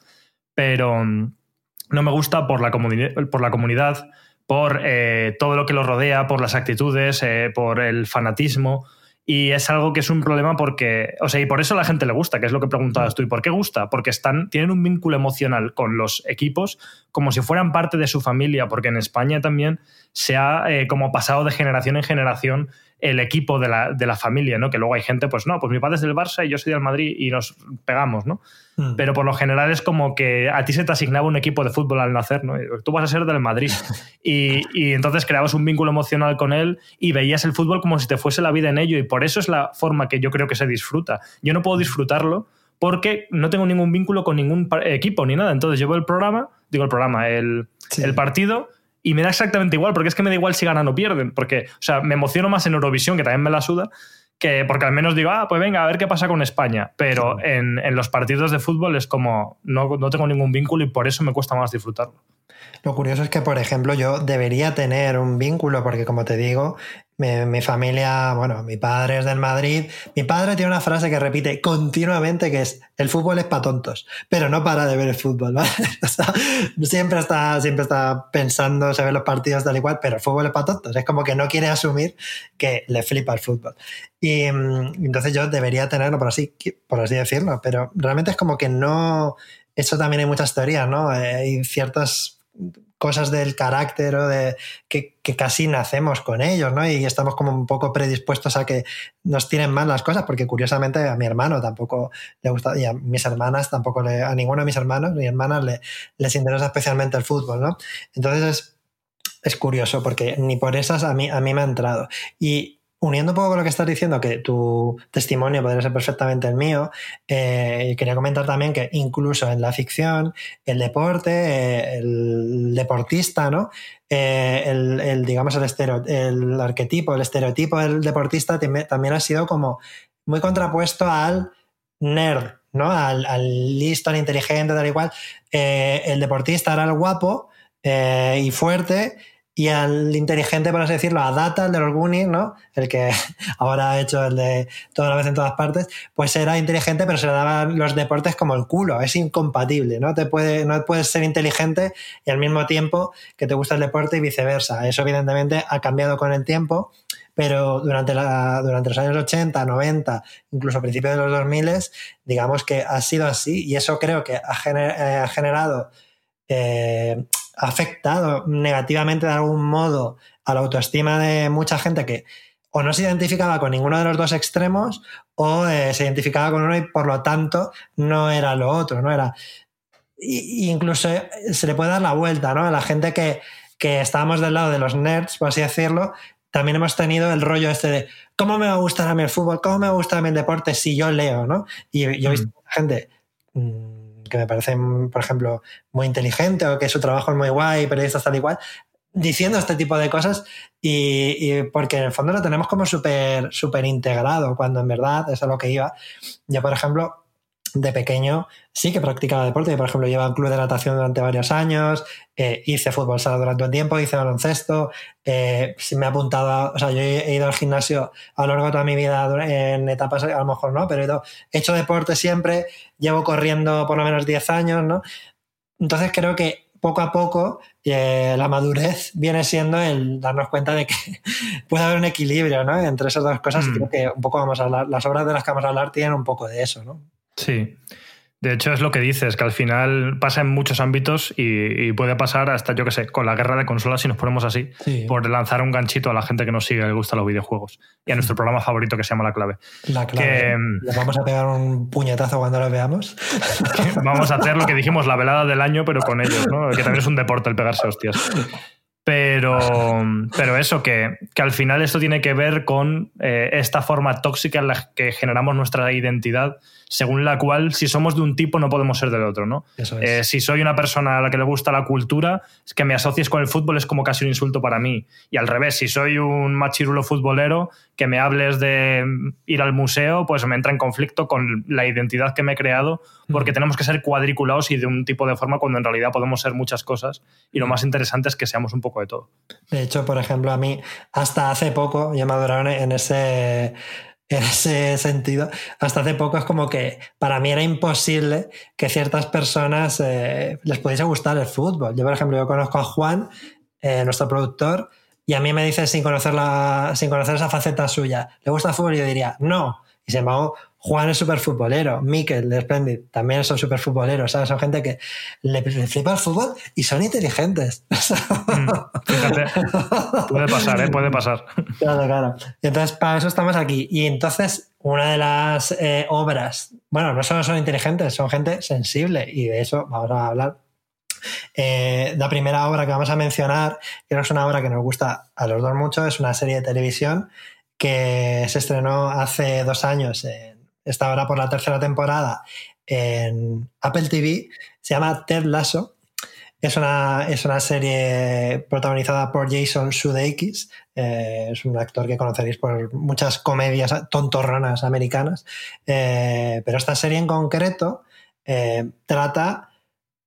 pero mm, no me gusta por la, por la comunidad, por eh, todo lo que lo rodea, por las actitudes, eh, por el fanatismo. Y es algo que es un problema porque, o sea, y por eso a la gente le gusta, que es lo que preguntabas tú. ¿Y por qué gusta? Porque están, tienen un vínculo emocional con los equipos como si fueran parte de su familia, porque en España también se ha eh, como pasado de generación en generación el equipo de la, de la, familia, ¿no? Que luego hay gente, pues no, pues mi padre es del Barça y yo soy del Madrid y nos pegamos, ¿no? Mm. Pero por lo general es como que a ti se te asignaba un equipo de fútbol al nacer, ¿no? Tú vas a ser del Madrid. (laughs) Y, y, entonces creabas un vínculo emocional con él y veías el fútbol como si te fuese la vida en ello y por eso es la forma que yo creo que se disfruta. Yo no puedo disfrutarlo porque no tengo ningún vínculo con ningún equipo ni nada. Entonces yo veo el programa, digo el programa, el, el partido y me da exactamente igual, porque es que me da igual si ganan o pierden, porque, o sea, me emociono más en Eurovisión, que también me la suda, que porque al menos digo, ah, pues venga, a ver qué pasa con España. Pero en, en, los partidos de fútbol es como, no, no tengo ningún vínculo y por eso me cuesta más disfrutarlo. Lo curioso es que, por ejemplo, yo debería tener un vínculo, porque como te digo, mi, familia, bueno, mi padre es del Madrid. Mi padre tiene una frase que repite continuamente que es el fútbol es para tontos, pero no para de ver el fútbol, (laughs) ¿vale? siempre, está, siempre está pensando, se ve los partidos tal y cual, pero el fútbol es para tontos. Es como que no quiere asumir que le flipa el fútbol. Y mm, entonces yo debería tenerlo, por así, por así decirlo, pero realmente es como que no... Eso también hay muchas teorías, ¿no? Eh, hay ciertas cosas del carácter o de que, casi nacemos con ellos, ¿no? Y estamos como un poco predispuestos a que nos tienen mal las cosas, porque curiosamente a mi hermano tampoco le gusta, y a mis hermanas tampoco le, a ninguno de mis hermanos ni hermanas le, les interesa especialmente el fútbol, ¿no? Entonces es, es curioso, porque ni por esas a mí, a mí me ha entrado. Y uniendo un poco con lo que estás diciendo, que tu testimonio podría ser perfectamente el mío, eh, quería comentar también que incluso en la ficción, el deporte, eh, el deportista, ¿no? Eh, el, digamos, el, el arquetipo, el estereotipo del deportista también ha sido como muy contrapuesto al nerd, ¿no? Al, al listo, al inteligente, tal y cual. el deportista era el guapo y fuerte y al inteligente, por así decirlo, a Data, el de los Goonies, ¿no? El que (laughs) ahora ha hecho el de toda la vez en todas partes, pues era inteligente, pero se le daban los deportes como el culo. Es incompatible, ¿no? Te puede, no puedes ser inteligente y al mismo tiempo que te gusta el deporte y viceversa. Eso, evidentemente, ha cambiado con el tiempo, pero durante, la, durante los años 80, 90, incluso a principios de los 2000, digamos que ha sido así y eso creo que ha, eh, generado. Eh, ha afectado negativamente de algún modo a la autoestima de mucha gente que o no se identificaba con ninguno de los dos extremos o eh, se identificaba con uno y por lo tanto no era lo otro, no era... incluso eh, se le puede dar la vuelta, ¿no? A la gente que, que estábamos del lado de los nerds, por así decirlo, también hemos tenido el rollo este de cómo me va a gustar a mí el fútbol, cómo me va a gustar a mí el deporte si yo leo, ¿no? Y yo he visto mm. gente mm, que me parecen, por ejemplo, muy inteligente o que su trabajo es muy guay, periodistas tal y cual, diciendo este tipo de cosas y, porque en el fondo lo tenemos como súper súper integrado, cuando en verdad es a lo que iba. Yo, por ejemplo, de pequeño sí que practicaba deporte. Por ejemplo, llevaba un club de natación durante varios años, eh, hice fútbol sala durante un tiempo, hice baloncesto, eh, me he apuntado, o sea, yo he, ido al gimnasio a lo largo de toda mi vida en etapas, a lo mejor no, pero he, hecho deporte siempre, llevo corriendo por lo menos 10 años, ¿no? Entonces creo que poco a poco eh, la madurez viene siendo el darnos cuenta de que (laughs) puede haber un equilibrio ¿no? entre esas dos cosas y mm. creo que un poco vamos a hablar, las obras de las que vamos a hablar tienen un poco de eso, ¿no? Sí. De hecho, es lo que dices, que al final pasa en muchos ámbitos y, puede pasar hasta, yo qué sé, con la guerra de consolas, si nos ponemos así, por lanzar un ganchito a la gente que nos sigue, le gusta los videojuegos. Y a nuestro programa favorito que se llama La Clave. La Clave. ¿Les vamos a pegar un puñetazo cuando lo veamos? vamos a hacer lo que dijimos, la velada del año, pero con ellos, ¿no? Que también es un deporte el pegarse hostias. Pero, pero eso, que, que, al final esto tiene que ver con eh, esta forma tóxica en la que generamos nuestra identidad según la cual si somos de un tipo no podemos ser del otro, ¿no? Eh, si soy una persona a la que le gusta la cultura, es que me asocies con el fútbol es como casi un insulto para mí. Y al revés, si soy un machirulo futbolero, que me hables de ir al museo, pues me entra en conflicto con la identidad que me he creado, porque tenemos que ser cuadriculados y de un tipo de forma cuando en realidad podemos ser muchas cosas. Y lo más interesante es que seamos un poco de todo. De hecho, por ejemplo, a mí hasta hace poco ya maduraron en ese en ese sentido. Hasta hace poco es como que para mí era imposible que ciertas personas eh, les pudiese gustar el fútbol. Yo, por ejemplo, yo conozco a Juan, eh, nuestro productor, y a mí me dice sin conocer, sin conocer esa faceta suya, ¿le gusta el fútbol? Y yo diría, no. Y sin embargo, Juan es súper futbolero, Mikel de Splendid también son súper futboleros, ¿sabes? Son gente que le, flipa el fútbol y son inteligentes. (laughs) Mm, puede pasar, ¿eh? Puede pasar. Claro, claro. entonces, para eso estamos aquí. Y entonces, una de las eh, obras, bueno, no solo son inteligentes, son gente sensible y de eso vamos a hablar. Eh, la primera obra que vamos a mencionar, que es una obra que nos gusta a los dos mucho, es una serie de televisión que se estrenó hace dos años en está ahora por la tercera temporada en Apple TV, se llama Ted Lasso. Es una, es una serie protagonizada por Jason Sudeikis, eh, es un actor que conoceréis por muchas comedias tontorronas americanas, eh, pero esta serie en concreto eh, trata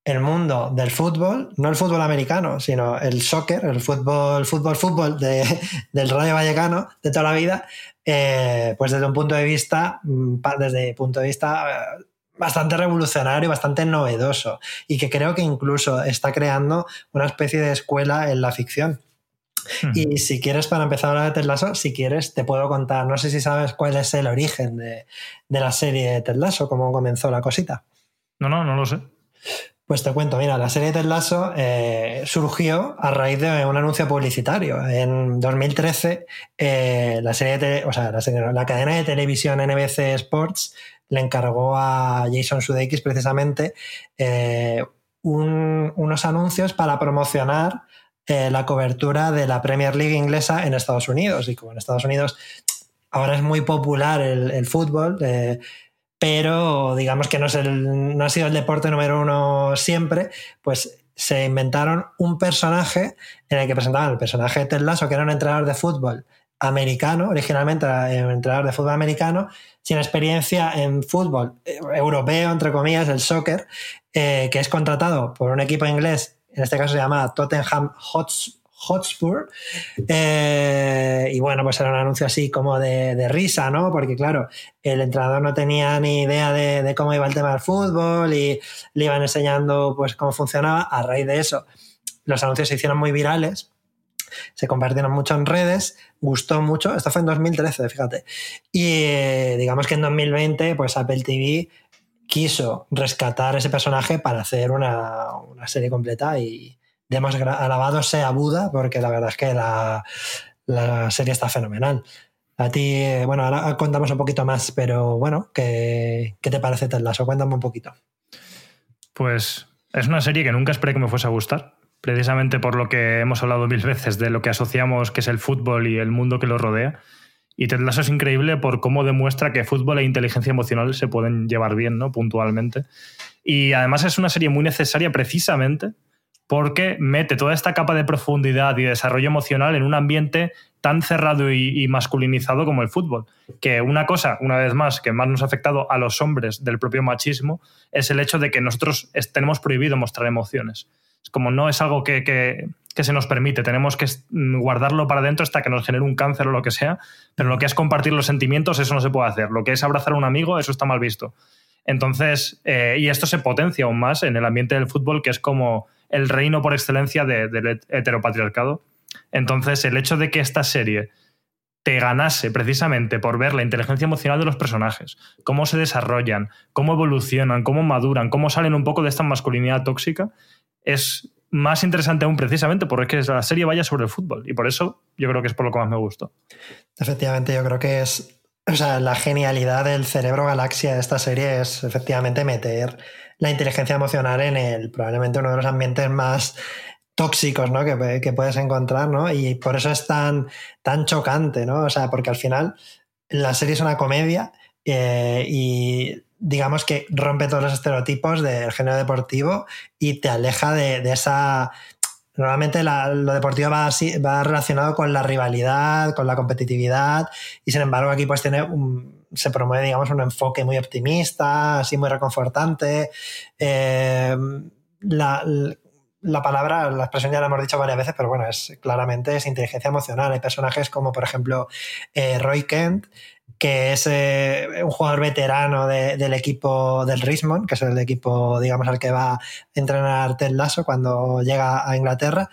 el mundo del fútbol, no el fútbol americano, sino el soccer, el fútbol, fútbol, fútbol (laughs) del Rayo Vallecano de toda la vida, eh, pues desde un punto de vista, mm, desde punto de vista eh, bastante revolucionario, bastante novedoso y que creo que incluso está creando una especie de escuela en la ficción. Y si quieres, para empezar a hablar de Ted si quieres, te puedo contar, no sé si sabes cuál es el origen de, la serie de Ted cómo comenzó la cosita. No, no, no lo sé. Pues te cuento, mira, la serie Ted Lasso eh, surgió a raíz de un anuncio publicitario. En 2013, eh, la, cadena de televisión NBC Sports le encargó a Jason Sudeikis precisamente eh, unos anuncios para promocionar la cobertura de la Premier League inglesa en Estados Unidos. Y como en Estados Unidos ahora es muy popular el fútbol, pero digamos que no, es el, no ha sido el deporte número uno siempre, pues se inventaron un personaje en el que presentaban el personaje de Ted Lasso, que era un entrenador de fútbol americano, originalmente era un entrenador de fútbol americano, sin experiencia en fútbol eh, europeo, entre comillas, el soccer, eh, que es contratado por un equipo inglés, en este caso se llama Tottenham Hotspur, Hotspur. Eh, y bueno, pues era un anuncio así como de, risa, ¿no? Porque claro, el entrenador no tenía ni idea de, cómo iba el tema del fútbol y le iban enseñando pues cómo funcionaba. A raíz de eso, los anuncios se hicieron muy virales. Se compartieron mucho en redes, gustó mucho. Esto fue en 2013, fíjate. Y eh, digamos que en 2020, pues Apple TV quiso rescatar ese personaje para hacer una, una serie completa y, demos alabado sea Buda, porque la verdad es que la, serie está fenomenal. A ti, bueno, ahora contamos un poquito más, pero bueno, ¿qué, te parece Ted Lasso? Cuéntame un poquito. Pues es una serie que nunca esperé que me fuese a gustar, precisamente por lo que hemos hablado mil veces de lo que asociamos que es el fútbol y el mundo que lo rodea. Y Ted Lasso es increíble por cómo demuestra que fútbol e inteligencia emocional se pueden llevar bien, ¿no? Puntualmente. Y además es una serie muy necesaria precisamente porque mete toda esta capa de profundidad y desarrollo emocional en un ambiente tan cerrado y, masculinizado como el fútbol. Que una cosa, una vez más, que más nos ha afectado a los hombres del propio machismo, es el hecho de que nosotros tenemos prohibido mostrar emociones. Es como no es algo que, que, se nos permite, tenemos que guardarlo para adentro hasta que nos genere un cáncer o lo que sea, pero lo que es compartir los sentimientos, eso no se puede hacer. Lo que es abrazar a un amigo, eso está mal visto. Entonces, eh, y esto se potencia aún más en el ambiente del fútbol, que es como el reino por excelencia del heteropatriarcado. Entonces, el hecho de que esta serie te ganase precisamente por ver la inteligencia emocional de los personajes, cómo se desarrollan, cómo evolucionan, cómo maduran, cómo salen un poco de esta masculinidad tóxica, es más interesante aún precisamente porque la serie vaya sobre el fútbol y por eso yo creo que es por lo que más me gustó. Efectivamente, yo creo que es o sea, la genialidad del cerebro galaxia de esta serie es efectivamente meter la inteligencia emocional en el probablemente uno de los ambientes más tóxicos ¿no? que, puedes encontrar, ¿no? Y por eso es tan, tan chocante, ¿no? O sea, porque al final la serie es una comedia eh, y digamos que rompe todos los estereotipos del género deportivo y te aleja de esa Normalmente lo deportivo va, va relacionado con la rivalidad, con la competitividad, y sin embargo aquí pues tiene se promueve, digamos, un enfoque muy optimista, así muy reconfortante. Eh, la palabra, la expresión ya la hemos dicho varias veces, pero bueno, es claramente es inteligencia emocional. Hay personajes como, por ejemplo, eh, Roy Kent, que es eh, un jugador veterano del equipo del Richmond, que es el equipo, digamos, al que va a entrenar Ted Lasso cuando llega a Inglaterra.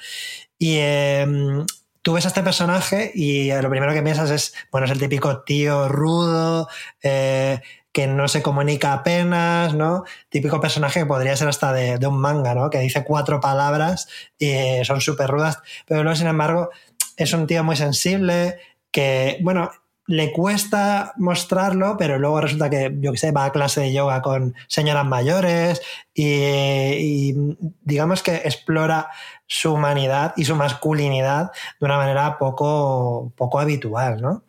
Y em, tú ves a este personaje y lo primero que piensas es, bueno, es el típico tío rudo, eh, que no se comunica apenas, ¿no? Típico personaje que podría ser hasta de, un manga, ¿no? Que dice cuatro palabras y eh, son súper rudas, pero luego, sin embargo, es un tío muy sensible, que, bueno, le cuesta mostrarlo, pero luego resulta que, yo que sé, va a clase de yoga con señoras mayores y, digamos que explora su humanidad y su masculinidad de una manera poco, poco habitual, ¿no?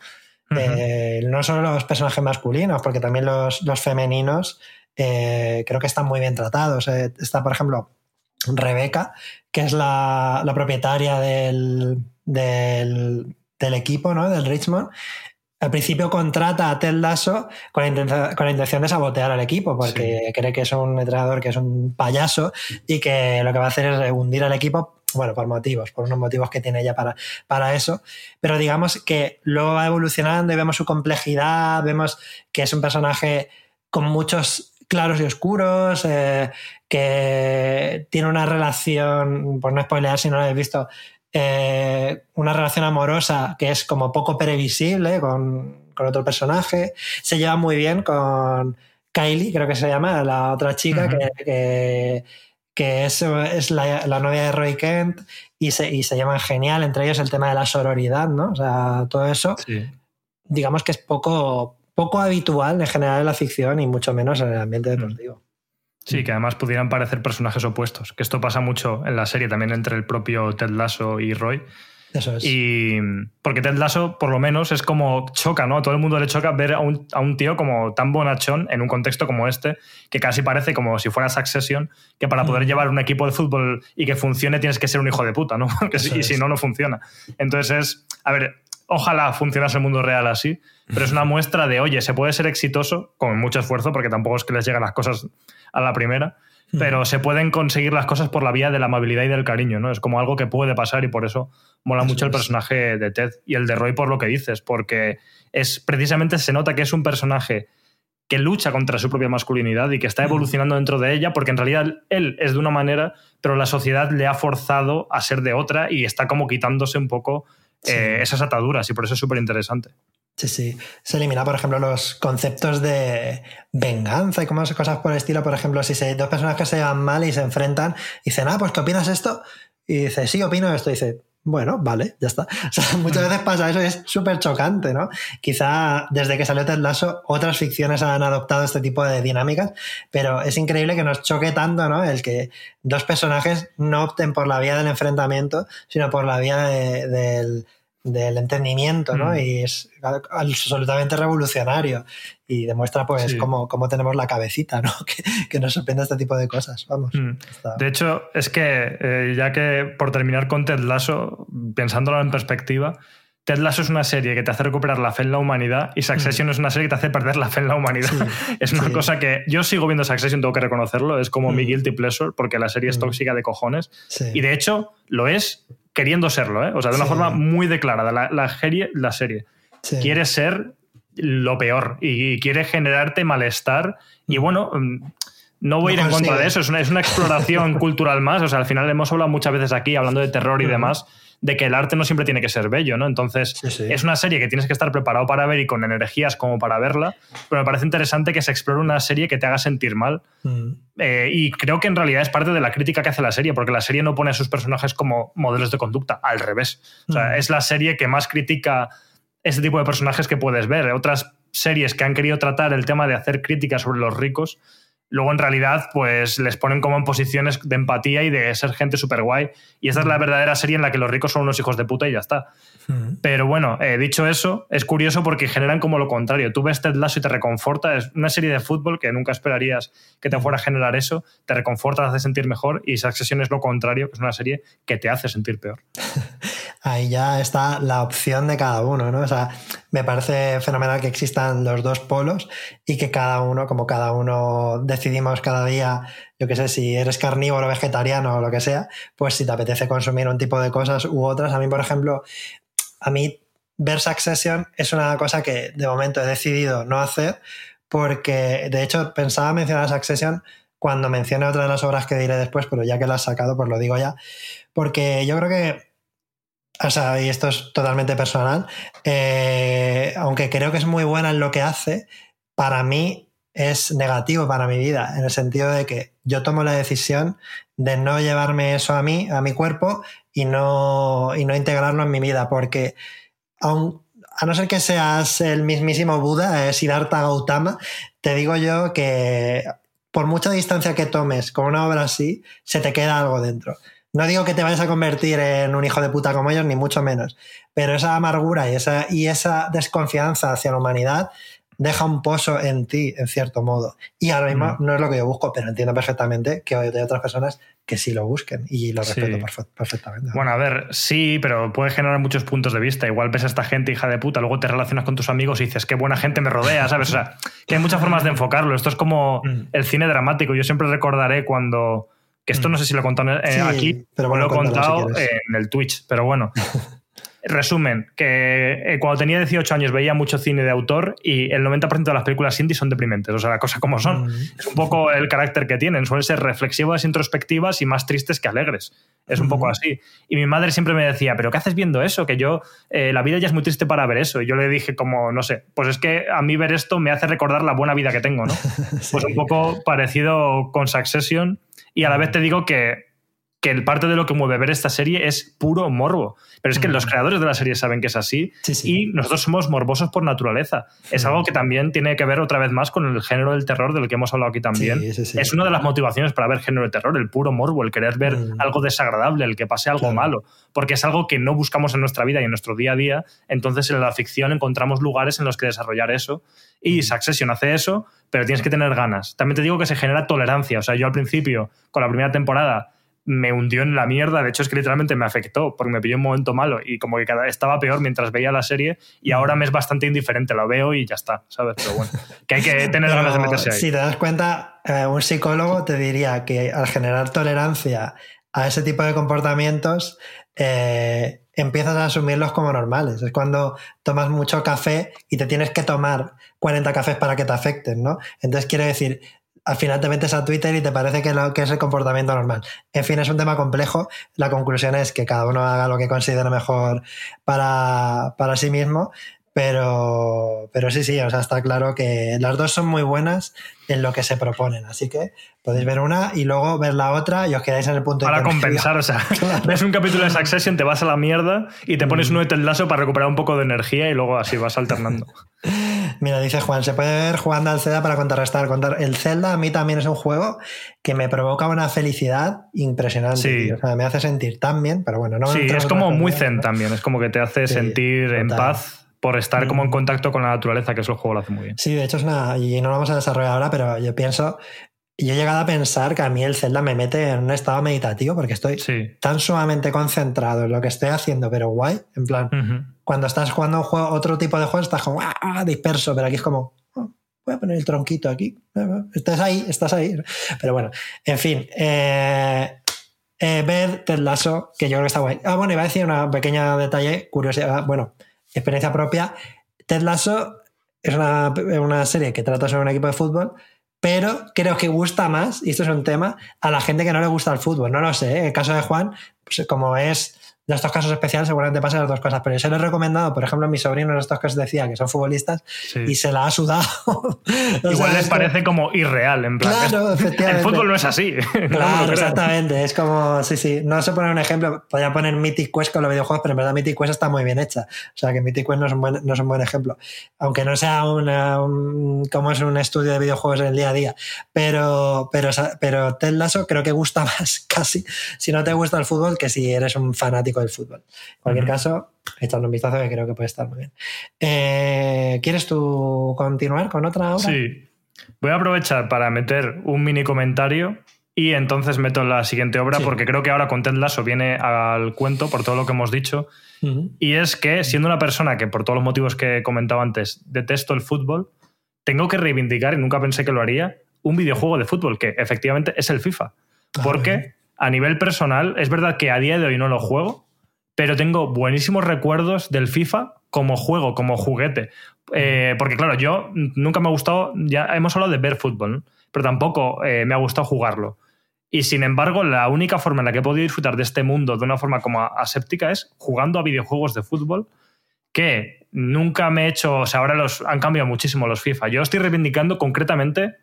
Eh, no solo los personajes masculinos, porque también los, femeninos eh, creo que están muy bien tratados. Eh, está, por ejemplo, Rebeca, que es la, propietaria del, del, equipo, ¿no? Del Richmond. Al principio contrata a Ted Lasso con la, intención, con la intención de sabotear al equipo, porque cree que es un entrenador que es un payaso y que lo que va a hacer es hundir al equipo bueno, por motivos, por unos motivos que tiene ella para, para eso. Pero digamos que luego va evolucionando y vemos su complejidad, vemos que es un personaje con muchos claros y oscuros, eh, que tiene una relación, por no spoilear si no lo habéis visto, eh, una relación amorosa que es como poco previsible con, otro personaje. Se lleva muy bien con Kylie, creo que se llama, la otra chica que que es, es la, novia de Roy Kent y se, y se llaman genial, entre ellos el tema de la sororidad, ¿no? O sea, todo eso, digamos que es poco, poco habitual en general en la ficción y mucho menos en el ambiente deportivo. Sí, que además pudieran parecer personajes opuestos, que esto pasa mucho en la serie también entre el propio Ted Lasso y Roy, eso es. Y porque Ted Lasso, por lo menos, es como choca, ¿no? A todo el mundo le choca ver a un, a un, tío como tan bonachón en un contexto como este, que casi parece como si fuera Succession, que para poder mm. llevar un equipo de fútbol y que funcione tienes que ser un hijo de puta, ¿no? (laughs) Porque si, si no, no funciona. Entonces es, a ver, ojalá funcionase el mundo real así, pero es una muestra de, oye, se puede ser exitoso con mucho esfuerzo, porque tampoco es que les lleguen las cosas a la primera, pero se pueden conseguir las cosas por la vía de la amabilidad y del cariño, ¿no? Es como algo que puede pasar y por eso mola mucho el personaje de Ted y el de Roy por lo que dices, porque es precisamente se nota que es un personaje que lucha contra su propia masculinidad y que está evolucionando dentro de ella, porque en realidad él es de una manera, pero la sociedad le ha forzado a ser de otra y está como quitándose un poco eh, esas ataduras y por eso es súper interesante. Sí, sí. Se elimina, por ejemplo, los conceptos de venganza y cosas por el estilo. Por ejemplo, si se, dos personas que se llevan mal y se enfrentan y dicen, ah, pues ¿qué opinas esto? Y dice, sí, opino esto. Y dice, bueno, vale, ya está. (laughs) O sea, muchas veces pasa eso y es súper chocante, ¿no? Quizá desde que salió Ted Lasso, otras ficciones han adoptado este tipo de dinámicas, pero es increíble que nos choque tanto, ¿no? El que dos personajes no opten por la vía del enfrentamiento, sino por la vía del del entendimiento, ¿no? Mm. Y es absolutamente revolucionario y demuestra pues cómo, tenemos la cabecita, ¿no? (laughs) Que, nos sorprende este tipo de cosas, vamos. Mm. De hecho, es que eh, ya que por terminar con Ted Lasso, pensándolo en perspectiva, Ted Lasso es una serie que te hace recuperar la fe en la humanidad y Succession mm. es una serie que te hace perder la fe en la humanidad. (laughs) es una cosa que yo sigo viendo Succession, tengo que reconocerlo, es como mi guilty pleasure porque la serie es tóxica de cojones. Y de hecho, lo es queriendo serlo, ¿eh? O sea, de una forma muy declarada. La, la, serie, la serie quiere ser lo peor y quiere generarte malestar. Y bueno, mm, no voy a ir en contra de eso, es una, es una exploración (laughs) cultural más. O sea, al final hemos hablado muchas veces aquí, hablando de terror y demás, de que el arte no siempre tiene que ser bello, ¿no? Entonces, es una serie que tienes que estar preparado para ver y con energías como para verla, pero me parece interesante que se explore una serie que te haga sentir mal. Eh, y creo que en realidad es parte de la crítica que hace la serie, porque la serie no pone a sus personajes como modelos de conducta, al revés. O sea, es la serie que más critica ese tipo de personajes que puedes ver. Otras series que han querido tratar el tema de hacer críticas sobre los ricos luego en realidad pues les ponen como en posiciones de empatía y de ser gente súper guay. Y esa es la verdadera serie en la que los ricos son unos hijos de puta y ya está. Pero bueno, eh, dicho eso, es curioso porque generan como lo contrario. Tú ves Ted Lasso y te reconforta. Es una serie de fútbol que nunca esperarías que te fuera a generar eso. Te reconforta, te hace sentir mejor. Y Succession es lo contrario, que es una serie que te hace sentir peor. (laughs) ahí ya está la opción de cada uno, ¿no? O sea, me parece fenomenal que existan los dos polos y que cada uno, como cada uno decidimos cada día, yo qué sé, si eres carnívoro, vegetariano o lo que sea, pues si te apetece consumir un tipo de cosas u otras. A mí, por ejemplo, a mí ver Succession es una cosa que de momento he decidido no hacer porque, de hecho, pensaba mencionar Succession cuando mencione otra de las obras que diré después, pero ya que la has sacado, pues lo digo ya. Porque yo creo que o sea, y esto es totalmente personal, eh, aunque creo que es muy buena en lo que hace, para mí es negativo para mi vida, en el sentido de que yo tomo la decisión de no llevarme eso a mí, a mi cuerpo, y no, y no integrarlo en mi vida, porque a no ser que seas el mismísimo Buda, Siddhartha Gautama, te digo yo que por mucha distancia que tomes con una obra así, se te queda algo dentro. No digo que te vayas a convertir en un hijo de puta como ellos, ni mucho menos, pero esa amargura y esa, y esa desconfianza hacia la humanidad deja un pozo en ti, en cierto modo. Y ahora mismo no es lo que yo busco, pero entiendo perfectamente que hay otras personas que sí lo busquen y lo respeto perfectamente. Bueno, a ver, sí, pero puede generar muchos puntos de vista. Igual ves a esta gente hija de puta, luego te relacionas con tus amigos y dices, qué buena gente me rodea, ¿sabes? O sea, que hay muchas formas de enfocarlo. Esto es como mm. el cine dramático. Yo siempre recordaré cuando que esto no sé si lo he contado eh, aquí pero lo he contado en el Twitch, pero bueno. (laughs) Resumen, que eh, cuando tenía 18 años veía mucho cine de autor y el 90% de las películas indie son deprimentes, o sea, la cosa como son. Es un poco el carácter que tienen, suelen ser reflexivas, introspectivas y más tristes que alegres. Es un poco así. Y mi madre siempre me decía, pero ¿qué haces viendo eso? Que yo, eh, la vida ya es muy triste para ver eso. Y yo le dije como, no sé, pues es que a mí ver esto me hace recordar la buena vida que tengo, ¿no? (laughs) Pues un poco parecido con Succession y a la vez te digo que, que el parte de lo que mueve ver esta serie es puro morbo. Pero es que los creadores de la serie saben que es así y nosotros somos morbosos por naturaleza. Es algo que también tiene que ver otra vez más con el género del terror del que hemos hablado aquí también. es una de las motivaciones para ver género de terror, el puro morbo, el querer ver algo desagradable, el que pase algo malo, porque es algo que no buscamos en nuestra vida y en nuestro día a día. Entonces en la ficción encontramos lugares en los que desarrollar eso y Succession hace eso, pero tienes que tener ganas. También te digo que se genera tolerancia. O sea, yo al principio, con la primera temporada, me hundió en la mierda. De hecho, es que literalmente me afectó porque me pilló un momento malo y como que cada estaba peor mientras veía la serie y ahora me es bastante indiferente. Lo veo y ya está, ¿sabes? Pero bueno, que hay que (laughs) tener ganas de meterse ahí. Si te das cuenta, eh, un psicólogo te diría que al generar tolerancia a ese tipo de comportamientos, eh, empiezas a asumirlos como normales. Es cuando tomas mucho café y te tienes que tomar 40 cafés para que te afecten, ¿no? Entonces quiere decir, al final te metes a Twitter y te parece que, lo, que es el comportamiento normal. En fin, es un tema complejo. La conclusión es que cada uno haga lo que considere mejor para, para sí mismo. Pero, pero sí, sí, o sea, está claro que las dos son muy buenas en lo que se proponen. Así que podéis ver una y luego ver la otra y os quedáis en el punto Para compensar, o sea, (laughs) ves un capítulo de Succession, te vas a la mierda y te pones mm. de Ted para recuperar un poco de energía y luego así vas alternando. (laughs) Mira, dice Juan, se puede ver jugando al Zelda para contrarrestar. El Zelda a mí también es un juego que me provoca una felicidad impresionante. O sea, me hace sentir tan bien, pero bueno, no Sí, es como muy zen también, es como que te hace sentir en paz por estar como en contacto con la naturaleza, que eso el juego lo hace muy bien. Sí, de hecho es una, y no lo vamos a desarrollar ahora, pero yo pienso, yo he llegado a pensar que a mí el Zelda me mete en un estado meditativo porque estoy tan sumamente concentrado en lo que estoy haciendo, pero guay, en plan, cuando estás jugando un juego, otro tipo de juego, estás como ¡ah! disperso, pero aquí es como, oh, voy a poner el tronquito aquí, estás ahí, estás ahí. Pero bueno, en fin, eh, eh, ver Ted Lasso, que yo creo que está guay. Ah, bueno, iba a decir una pequeña detalle, curiosidad, bueno, experiencia propia. Ted Lasso es una, serie que trata sobre un equipo de fútbol, pero creo que gusta más, y esto es un tema, a la gente que no le gusta el fútbol. No lo sé, ¿eh? el caso de Juan, pues como es de estos casos especiales seguramente pasan las dos cosas, pero yo se lo he recomendado, por ejemplo, a mi sobrino en estos casos decía que son futbolistas y se la ha sudado. (laughs) Igual les parece como irreal, en plan. Claro, (laughs) efectivamente. El fútbol no es así. (laughs) Claro, exactamente. Es como, sí, sí. No se pone un ejemplo, podría poner Mythic Quest con los videojuegos, pero en verdad Mythic Quest está muy bien hecha. O sea que Mythic Quest no es un buen, no es un buen ejemplo. Aunque no sea una, como es un estudio de videojuegos en el día a día. Pero, pero, pero Ted Lasso creo que gusta más casi si no te gusta el fútbol que si eres un fanático del fútbol. En cualquier caso, echando un vistazo que creo que puede estar muy bien. Eh, ¿Quieres tú continuar con otra obra? Sí. Voy a aprovechar para meter un mini comentario Y entonces meto la siguiente obra Sí. porque creo que ahora con Ted Lasso viene al cuento por todo lo que hemos dicho. Y es que siendo una persona que por todos los motivos que he comentado antes detesto el fútbol, tengo que reivindicar, y nunca pensé que lo haría, un videojuego de fútbol que efectivamente es el FIFA. Ah, Porque a nivel personal, es verdad que a día de hoy no lo juego, pero tengo buenísimos recuerdos del FIFA como juego, como juguete. Eh, porque claro, yo nunca me ha gustado, ya hemos hablado de ver fútbol, pero tampoco eh, me ha gustado jugarlo. Y sin embargo, la única forma en la que he podido disfrutar de este mundo de una forma como aséptica es jugando a videojuegos de fútbol que nunca me he hecho, o sea, ahora los han cambiado muchísimo los FIFA. Yo estoy reivindicando concretamente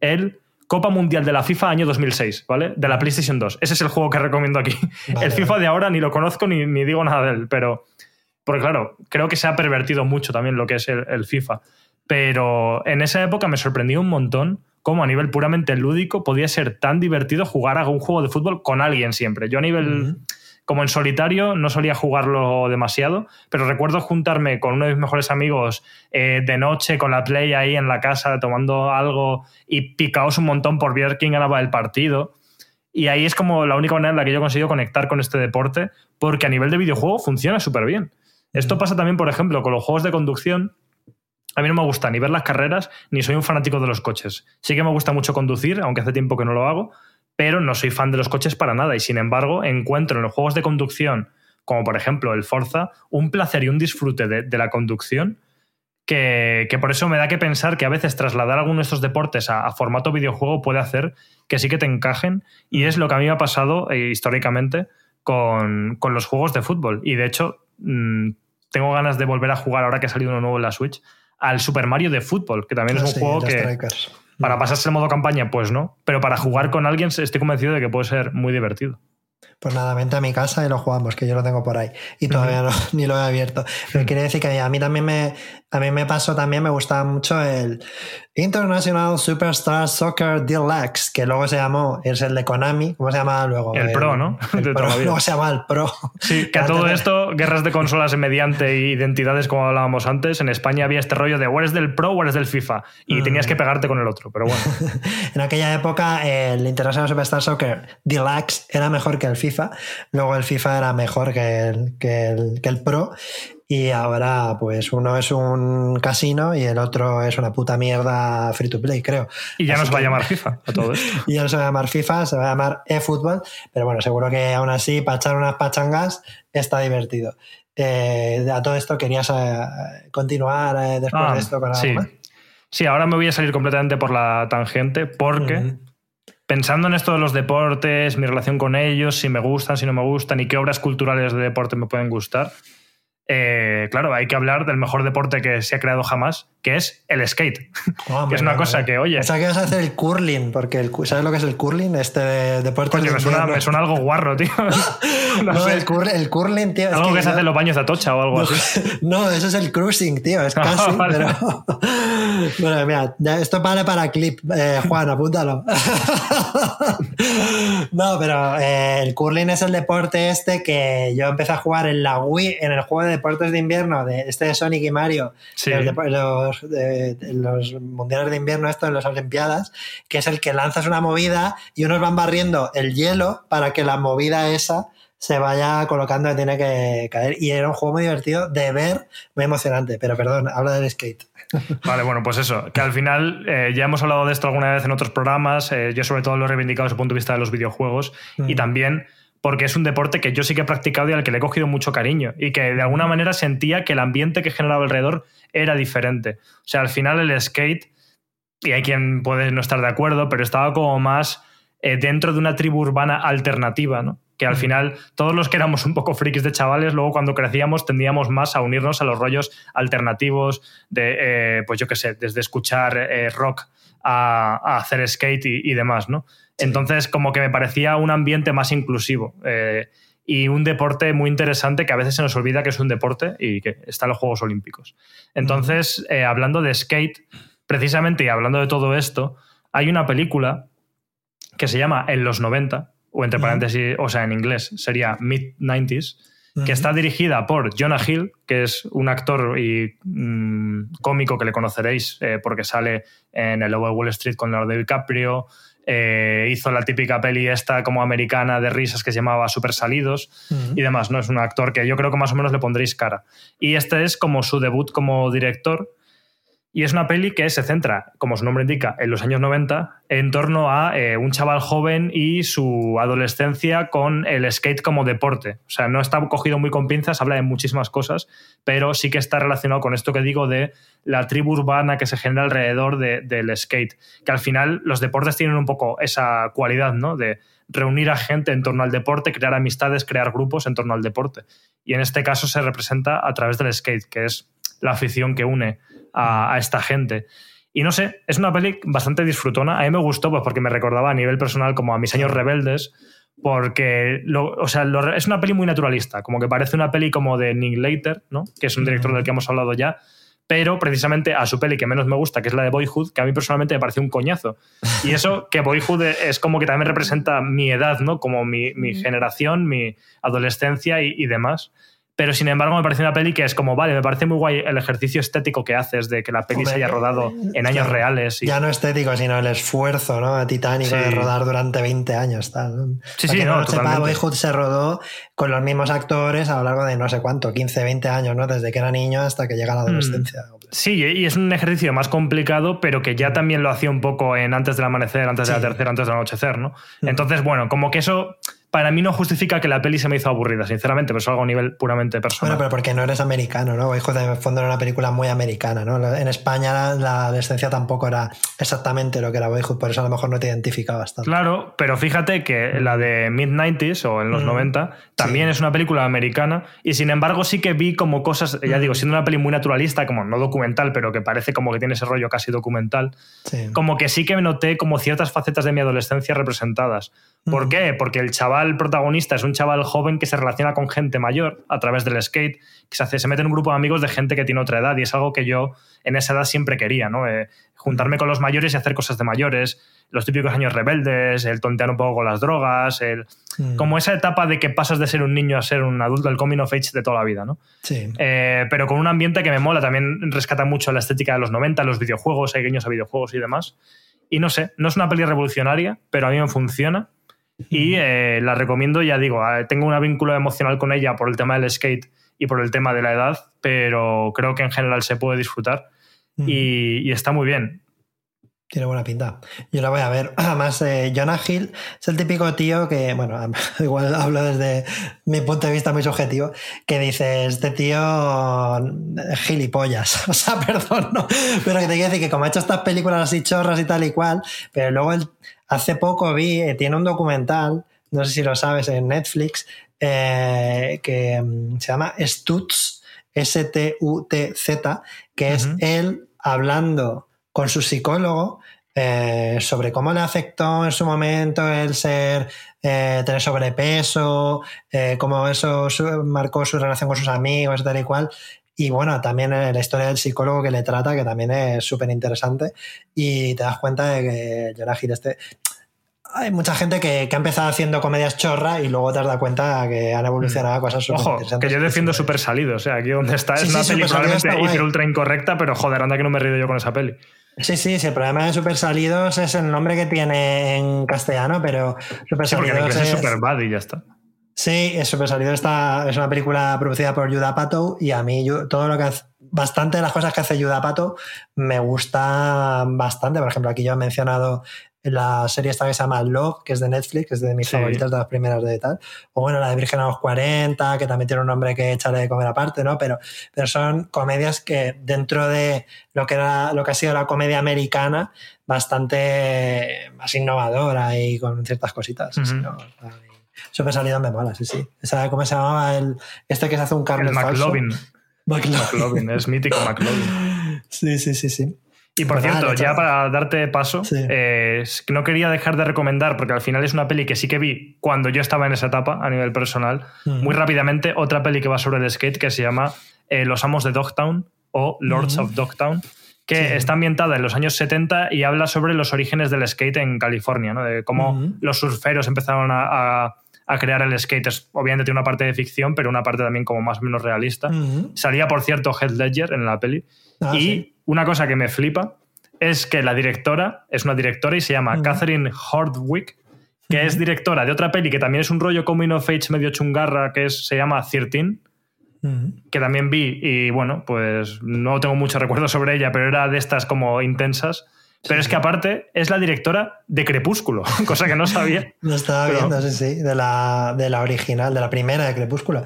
el Copa Mundial de la FIFA año 2006, ¿vale? De la PlayStation 2. Ese es el juego que recomiendo aquí. (laughs) Vale, el FIFA de ahora ni lo conozco ni, ni digo nada de él, pero... Porque claro, creo que se ha pervertido mucho también lo que es el, el FIFA. Pero en esa época me sorprendió un montón cómo a nivel puramente lúdico podía ser tan divertido jugar a un juego de fútbol con alguien siempre. Yo a nivel... Como en solitario no solía jugarlo demasiado, pero recuerdo juntarme con uno de mis mejores amigos eh, de noche con la play ahí en la casa tomando algo y picaos un montón por ver quién ganaba el partido. Y ahí es como la única manera en la que yo he conseguido conectar con este deporte, porque a nivel de videojuego funciona súper bien. Esto pasa también, por ejemplo, con los juegos de conducción. A mí no me gusta ni ver las carreras, ni soy un fanático de los coches. Sí que me gusta mucho conducir, aunque hace tiempo que no lo hago, pero no soy fan de los coches para nada. Y sin embargo, encuentro en los juegos de conducción, como por ejemplo el Forza, un placer y un disfrute de, de la conducción que, que por eso me da que pensar que a veces trasladar alguno de estos deportes a, a formato videojuego puede hacer que sí que te encajen. Y es lo que a mí me ha pasado eh, históricamente con, con los juegos de fútbol. Y de hecho, mm, tengo ganas de volver a jugar ahora que ha salido uno nuevo en la Switch al Super Mario de fútbol, que también Ah, es un sí, juego que Strikers. Para pasarse el modo campaña, pues no. Pero para jugar con alguien estoy convencido de que puede ser muy divertido. Pues nada, vente a mi casa y lo jugamos, que yo lo tengo por ahí. Y todavía no, (laughs) ni lo he abierto. Pero quiere decir que a mí también me, a mí me pasó también, me gustaba mucho el International Superstar Soccer Deluxe, que luego se llamó, es el de Konami, ¿cómo se llama luego? El Pro, ¿no? (laughs) el De Pro, luego se llama el Pro. Sí, que a todo esto, guerras de consolas mediante identidades, como hablábamos antes, en España había este rollo de o eres del Pro o eres del FIFA. Y Mm. tenías que pegarte con el otro, pero bueno. (laughs) En aquella época el International Superstar Soccer Deluxe era mejor que el FIFA, luego el FIFA era mejor que el, que el, que el Pro y ahora pues uno es un casino y el otro es una puta mierda free to play, creo. Y ya Así nos va a llamar FIFA a todo (laughs) esto. Y ya no se va a llamar FIFA, se va a llamar eFootball, pero bueno, seguro que aún así para echar unas pachangas está divertido. Eh, a todo esto querías eh, continuar eh, después Ah, de esto con algo sí. más? Sí, ahora me voy a salir completamente por la tangente porque. Pensando en esto de los deportes, mi relación con ellos, si me gustan, si no me gustan y qué obras culturales de deporte me pueden gustar, eh, claro, hay que hablar del mejor deporte que se ha creado jamás, que es el skate. Oh, (laughs) que es una cosa que, oye, Pensaba que ibas a hacer el curling, porque el, ¿sabes lo que es el curling? Este de- deporte coño, de me suena, me suena algo guarro, tío. (laughs) No No, sé. el, cur- el curling, tío. es algo que, se yo- hace en los baños de Atocha o algo así. (laughs) No, eso es el cruising, tío. Es Ah, casi, vale. pero. Bueno, mira, esto vale para clip, eh, Juan, apúntalo. No, pero eh, el curling es el deporte este que yo empecé a jugar en la Wii, en el juego de deportes de invierno de este de Sonic y Mario, Sí. los, los, de- de los mundiales de invierno, esto en las Olimpiadas, que es el que lanzas una movida y unos van barriendo el hielo para que la movida esa se vaya colocando donde tiene que caer. Y era un juego muy divertido de ver, muy emocionante. Pero perdón, habla del skate. (laughs) Vale, bueno, pues eso, que al final eh, ya hemos hablado de esto alguna vez en otros programas, eh, yo sobre todo lo he reivindicado desde el punto de vista de los videojuegos y Mm. también porque es un deporte que yo sí que he practicado y al que le he cogido mucho cariño y que de alguna manera sentía que el ambiente que generaba alrededor era diferente. O sea, al final el skate, y hay quien puede no estar de acuerdo, pero estaba como más eh, dentro de una tribu urbana alternativa, ¿no? Que al final todos los que éramos un poco frikis de chavales, luego cuando crecíamos tendíamos más a unirnos a los rollos alternativos de, eh, pues yo qué sé, desde escuchar eh, rock a, a hacer skate y, y demás, ¿no? Entonces como que me parecía un ambiente más inclusivo. eh, y un deporte muy interesante que a veces se nos olvida que es un deporte y que está en los Juegos Olímpicos. Entonces, eh, hablando de skate, precisamente y hablando de todo esto, hay una película que se llama En los 90, o entre paréntesis, o sea, en inglés sería Mid-90s, que está dirigida por Jonah Hill, que es un actor y mm, cómico que le conoceréis eh, porque sale en el Lobo de Wall Street con Leonardo DiCaprio, eh, hizo la típica peli esta como americana de risas que se llamaba Super Salidos y demás, ¿no? Es un actor que yo creo que más o menos le pondréis cara. Y este es como su debut como director. Y es una peli que se centra, como su nombre indica, en los años 90, en torno a eh, un chaval joven y su adolescencia con el skate como deporte. O sea, no está cogido muy con pinzas, habla de muchísimas cosas, pero sí que está relacionado con esto que digo de la tribu urbana que se genera alrededor de- del skate. Que al final los deportes tienen un poco esa cualidad, ¿no? De reunir a gente en torno al deporte, crear amistades, crear grupos en torno al deporte. Y en este caso se representa a través del skate, que es la afición que une a, a esta gente. Y no sé, es una peli bastante disfrutona. A mí me gustó pues, porque me recordaba a nivel personal como a mis años rebeldes, porque lo- o sea, lo- es una peli muy naturalista, como que parece una peli como de Nick Later, ¿no? que es un director del que hemos hablado ya, pero precisamente a su peli que menos me gusta, que es la de Boyhood, que a mí personalmente me pareció un coñazo. Y eso (laughs) que Boyhood es como que también representa mi edad, ¿no? Como mi, mi generación, mi adolescencia y, y demás. Pero sin embargo me parece una peli que es como, vale, me parece muy guay el ejercicio estético que haces de que la peli se haya rodado en años claro, reales. Y, Ya no estético, sino el esfuerzo ¿no? titánico de rodar durante 20 años. Tal, ¿no? Sí, Para sí, no, sepa, totalmente. Boyhood se rodó con los mismos actores a lo largo de no sé cuánto, 15, 20 años, ¿no? desde que era niño hasta que llega a la adolescencia. Sí, y es un ejercicio más complicado, pero que ya también lo hacía un poco en antes del amanecer, antes de la tercera, antes del anochecer, ¿no? Mm. Entonces, bueno, como que eso para mí no justifica que la peli se me hizo aburrida, sinceramente, pero es algo a nivel puramente personal. Bueno, pero porque no eres americano, ¿no? Boyhood en el fondo era una película muy americana, ¿no? En España la, la adolescencia tampoco era exactamente lo que era Boyhood, por eso a lo mejor no te identificabas tanto. Claro, pero fíjate que la de mid-90s o en los Mm. 90 también es una película americana y sin embargo sí que vi como cosas, ya Mm. digo, siendo una peli muy naturalista, como no documental, pero que parece como que tiene ese rollo casi documental, Sí. como que sí que me noté como ciertas facetas de mi adolescencia representadas. ¿Por qué? Porque el chaval protagonista es un chaval joven que se relaciona con gente mayor a través del skate, que se, hace, se mete en un grupo de amigos de gente que tiene otra edad y es algo que yo en esa edad siempre quería, ¿no? Eh, juntarme con los mayores y hacer cosas de mayores, los típicos años rebeldes, el tontear un poco con las drogas, el, Mm. como esa etapa de que pasas de ser un niño a ser un adulto, el coming of age de toda la vida, ¿no? Sí. Eh, pero con un ambiente que me mola, también rescata mucho la estética de los 90, los videojuegos, hay guiños a videojuegos y demás. Y no sé, no es una peli revolucionaria, pero a mí me funciona. Y eh, la recomiendo, ya digo, eh, tengo un vínculo emocional con ella por el tema del skate y por el tema de la edad, pero creo que en general se puede disfrutar Mm. y, y está muy bien. Tiene buena pinta. Yo la voy a ver. (clears throat) Además, eh, Jonah Hill es el típico tío que, bueno, (laughs) igual hablo desde mi punto de vista muy subjetivo, que dice, este tío eh, gilipollas. (laughs) O sea, (laughs) perdón, no. Pero que te quiero decir que como ha hecho estas películas así chorras y tal y cual, pero luego él, hace poco vi, eh, tiene un documental, no sé si lo sabes, en Netflix, eh, que mm, se llama Stutz, S-T-U-T-Z, que es él hablando con su psicólogo eh, sobre cómo le afectó en su momento el ser eh, tener sobrepeso, eh, cómo eso su- marcó su relación con sus amigos tal y cual. Y bueno, también la historia del psicólogo que le trata, que también es súper interesante. Y te das cuenta de que Jonah Hill este. Hay mucha gente que, que ha empezado haciendo comedias chorra y luego te has dado cuenta que han evolucionado a cosas súper Mm. Ojo, interesantes. que yo defiendo Sí, Super Salido, o sea, aquí donde está Sí, es sí, una Super peli probablemente hiper ultra incorrecta, pero joder, anda que no me he reído yo con esa peli. Sí, sí, sí, el problema de Super Salidos es el nombre que tiene en castellano, pero Super Sí, porque en Salidos inglés es es- super bad y ya está. Sí, es Super Salido está, es una película producida por Judah Apatow y a mí yo- todo lo que hace, bastante de las cosas que hace Judah Apatow me gusta bastante. Por ejemplo, aquí yo he mencionado la serie esta que se llama Love, que es de Netflix, que es de mis Sí. favoritas, de las primeras de tal. O bueno, la de Virgen a los 40, que también tiene un nombre que echarle de comer aparte, ¿no? Pero, pero son comedias que dentro de lo que, era, lo que ha sido la comedia americana, bastante más innovadora y con ciertas cositas. Super salido me mola, sí, sí. Esa, ¿Cómo se llamaba? El, este que se hace un carne El. McLovin. McLovin. McLovin, es mítico (laughs) McLovin. Sí, sí, sí, sí. Y por cierto, ya chaval. para darte paso, Sí. eh, no quería dejar de recomendar, porque al final es una peli que sí que vi cuando yo estaba en esa etapa a nivel personal, Ujú. muy rápidamente, otra peli que va sobre el skate que se llama eh, Los Amos de Dogtown o Lords Ujú. of Dogtown, que Sí. está ambientada en los años 70 y habla sobre los orígenes del skate en California, ¿no? de cómo los surferos empezaron a, a- a crear el skate. Obviamente tiene una parte de ficción, pero una parte también como más o menos realista. Salía, por cierto, Heath Ledger en la peli. Ah, y sí. una cosa que me flipa es que la directora es una directora y se llama Catherine Hordwick, que es directora de otra peli que también es un rollo coming of age medio chungarra, que es, se llama 13, que también vi y bueno, pues no tengo mucho recuerdo sobre ella, pero era de estas como intensas. Pero es que aparte es la directora de Crepúsculo, (laughs) cosa que no sabía. (laughs) Lo estaba Pero- viendo, sí, sí, de la, de la original, de la primera de Crepúsculo.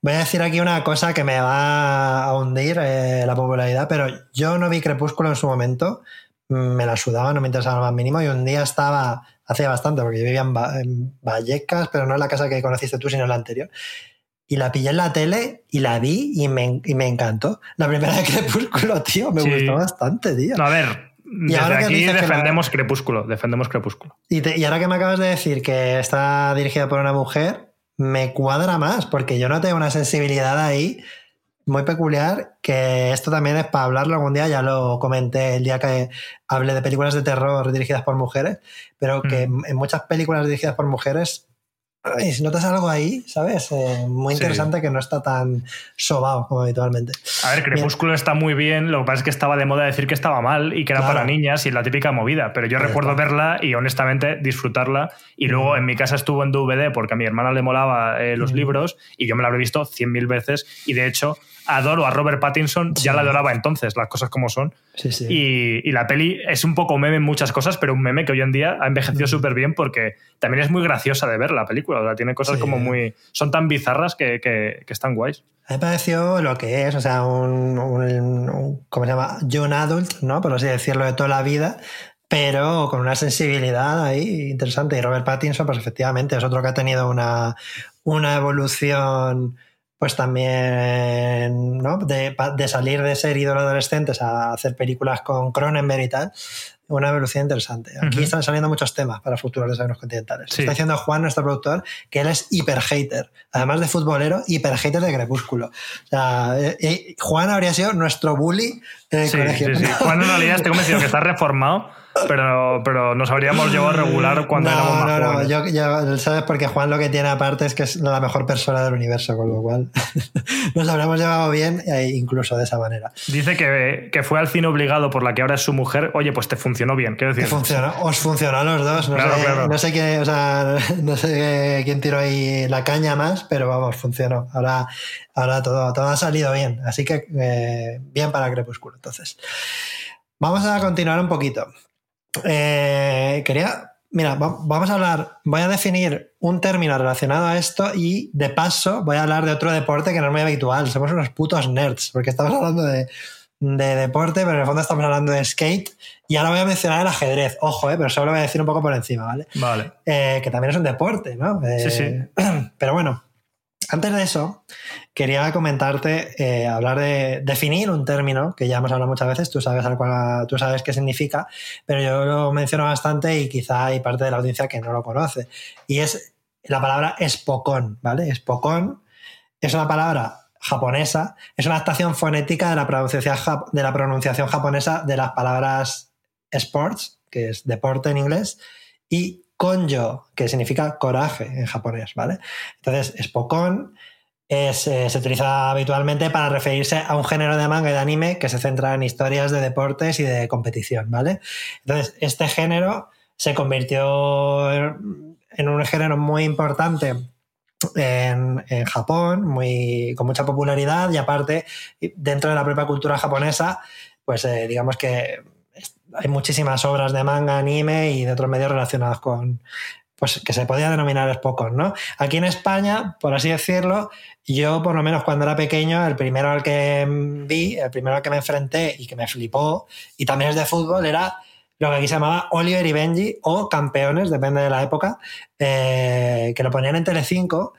Voy a decir aquí una cosa que me va a hundir eh, la popularidad, pero yo no vi Crepúsculo en su momento, me la sudaba, no me interesaba lo más mínimo, y un día estaba, hacía bastante, porque yo vivía en, Va- en Vallecas, pero no en la casa que conociste tú, sino en la anterior. Y la pillé en la tele y la vi y me, y me encantó. La primera de Crepúsculo, (laughs) tío, me Sí. gustó bastante, tío. No, a ver, desde ahora que aquí dices que la- defendemos Crepúsculo, defendemos Crepúsculo. Y, te- y ahora que me acabas de decir que está dirigida por una mujer, me cuadra más, porque yo noté una sensibilidad ahí muy peculiar, que esto también es para hablarlo algún día, ya lo comenté el día que hablé de películas de terror dirigidas por mujeres, pero que Mm. en muchas películas dirigidas por mujeres, ay, si notas algo ahí, ¿sabes? Eh, muy Sí. interesante que no está tan sobao como habitualmente. A ver, Crepúsculo está muy bien, lo que pasa es que estaba de moda decir que estaba mal y que era Claro. para niñas y la típica movida, pero yo recuerdo verla y honestamente disfrutarla y luego en mi casa estuvo en DVD porque a mi hermana le molaba eh, los Mm. libros y yo me la habré visto cien mil veces y de hecho adoro a Robert Pattinson, ya la adoraba entonces, las cosas como son. Sí, sí. Y, y la peli es un poco meme en muchas cosas, pero un meme que hoy en día ha envejecido súper bien porque también es muy graciosa de ver la película. O sea, tiene cosas como muy. Son tan bizarras que, que- que están guays. A mí me pareció lo que es, o sea, un, un- un- ¿cómo se llama? Young adult, ¿no? Por así decirlo, de toda la vida, pero con una sensibilidad ahí interesante. Y Robert Pattinson, pues efectivamente, es otro que ha tenido una, una evolución, pues también, ¿no? De, de salir de ser ídolo adolescentes a hacer películas con Cronenberg y tal. Una evolución interesante. Aquí Ujú. están saliendo muchos temas para futuros desayunos continentales. Sí. Está diciendo Juan, nuestro productor, que él es hiper hater. Además de futbolero, hiper hater de Crepúsculo. O sea, eh, eh, Juan habría sido nuestro bully en el Sí, colegio. sí. (laughs) Juan en realidad estoy convencido que está reformado, pero, pero nos habríamos llevado a regular cuando no, éramos más no, no, jóvenes. yo, yo- ¿sabes? Porque Juan lo que tiene aparte es que es la mejor persona del universo, con lo cual (laughs) nos habríamos llevado bien, eh, incluso de esa manera. Dice que, que fue al cine obligado por la que ahora es su mujer. Oye, pues te funcionó bien. Quiero decir, funcionó, os funcionó a los dos. No, Claro, sé, claro. no sé qué, o sea, (laughs) no sé quién tiró ahí la caña más, pero vamos, funcionó. Ahora, ahora todo, todo ha salido bien. Así que eh, bien para Crepúsculo. Entonces, vamos a continuar un poquito. Eh, quería, mira, va- vamos a hablar, voy a definir un término relacionado a esto y de paso voy a hablar de otro deporte que no es muy habitual. Somos unos putos nerds, porque estamos hablando de, de deporte, pero en el fondo estamos hablando de skate. Y ahora voy a mencionar el ajedrez, ojo, eh, pero solo voy a decir un poco por encima, ¿vale? Vale. Eh, que también es un deporte, ¿no? Eh, Sí, sí. (clears throat) Pero bueno, antes de eso, quería comentarte, eh, hablar de definir un término que ya hemos hablado muchas veces, tú sabes, al cual- tú sabes qué significa, pero yo lo menciono bastante y quizá hay parte de la audiencia que no lo conoce. Y es la palabra espocón, ¿vale? Espocón es una palabra japonesa, es una adaptación fonética de la pronunciación, japonesa de las palabras sports, que es deporte en inglés, y konjo, que significa coraje en japonés, ¿vale? Entonces, Spokon es, eh, se utiliza habitualmente para referirse a un género de manga y de anime que se centra en historias de deportes y de competición, ¿vale? Entonces, este género se convirtió en un género muy importante en, en Japón, muy, con mucha popularidad y aparte, dentro de la propia cultura japonesa, pues eh, digamos que hay muchísimas obras de manga, anime y de otros medios relacionados con, pues que se podía denominar Spokon, ¿no? Aquí en España, por así decirlo, yo por lo menos cuando era pequeño, el primero al que vi, el primero al que me enfrenté y que me flipó, y también es de fútbol, era lo que aquí se llamaba Oliver y Benji o Campeones, depende de la época, eh, que lo ponían en Telecinco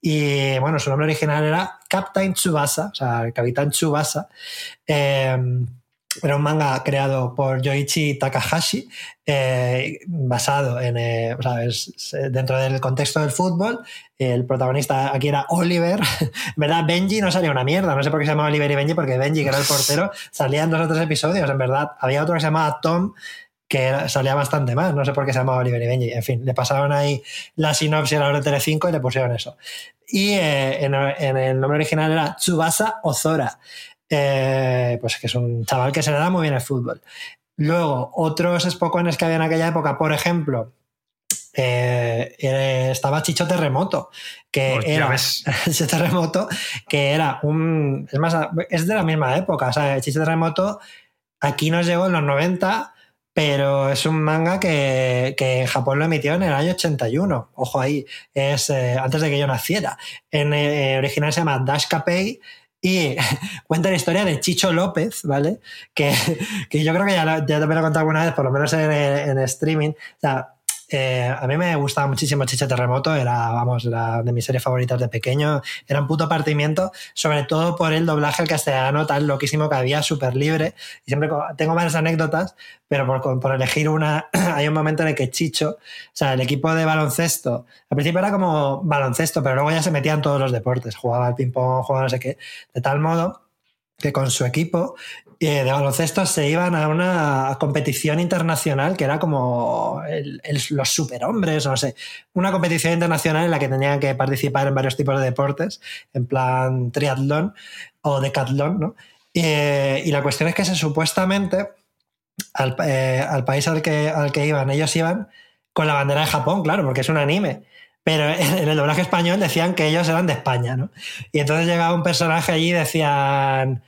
y bueno, su nombre original era Captain Tsubasa, o sea, el Capitán Tsubasa. Eh, era un manga creado por Yoichi Takahashi, eh, basado en, eh, o sea, es- es dentro del contexto del fútbol. El protagonista aquí era Oliver, (laughs) ¿verdad? Benji no salía una mierda, no sé por qué se llamaba Oliver y Benji, porque Benji, que era el portero, (laughs) salía en dos o tres episodios, en verdad. Había otro que se llamaba Tom, que era- salía bastante más, no sé por qué se llamaba Oliver y Benji. En fin, le pasaron ahí la sinopsis a la hora de Telecinco y le pusieron eso. Y eh, en, en el nombre original era Tsubasa Ozora, eh, pues que es un chaval que se le da muy bien el fútbol. Luego, otros Spokones que había en aquella época, por ejemplo, eh, estaba Chicho Terremoto, que Hostia, era. (laughs) Chicho Terremoto, que era un. Es más, es de la misma época. O sea, Chicho Terremoto aquí nos llegó en los 90, pero es un manga que, que en Japón lo emitió en el año 81. Ojo ahí, es eh, antes de que yo naciera. En eh, original se llama Dash Capei. Y (laughs) cuenta la historia de Chicho López, ¿vale? Que, (laughs) que yo creo que ya, ya te lo he contado alguna vez, por lo menos en, en streaming. O sea, eh, a mí me gustaba muchísimo Chicha Terremoto, era, vamos, de mis series favoritas de pequeño, era un puto partimiento, sobre todo por el doblaje al castellano tan loquísimo que había, súper libre. Y siempre tengo varias anécdotas, pero por, por elegir una, (clears throat) hay un momento en el que Chicho, o sea, el equipo de baloncesto, al principio era como baloncesto, pero luego ya se metía en todos los deportes, jugaba al ping-pong, jugaba no sé qué, de tal modo que con su equipo de baloncesto se iban a una competición internacional que era como el- los superhombres, no sé, una competición internacional en la que tenían que participar en varios tipos de deportes, en plan triatlón o decatlón, ¿no? Eh, y la cuestión es que se supuestamente al, eh, país al que, al que iban, ellos iban con la bandera de Japón, claro, porque es un anime. Pero en el doblaje español decían que ellos eran de España, ¿no? Y entonces llegaba un personaje allí y decían.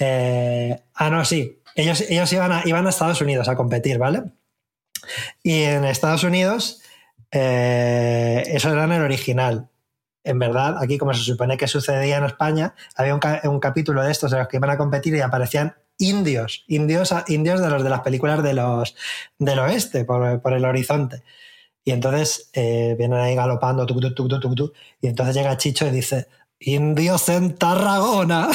Eh, ah, no, sí. Ellos, ellos iban, a, iban a Estados Unidos a competir, ¿vale? Y en Estados Unidos, eh, eso era en el original. En verdad, aquí, como se supone que sucedía en España, había un, un capítulo de estos en los que iban a competir y aparecían indios, indios, indios de los de las películas de los, del oeste, por, por el horizonte. Y entonces eh, vienen ahí galopando, tuc, tuc, tuc, y entonces llega Chicho y dice, indios en Tarragona.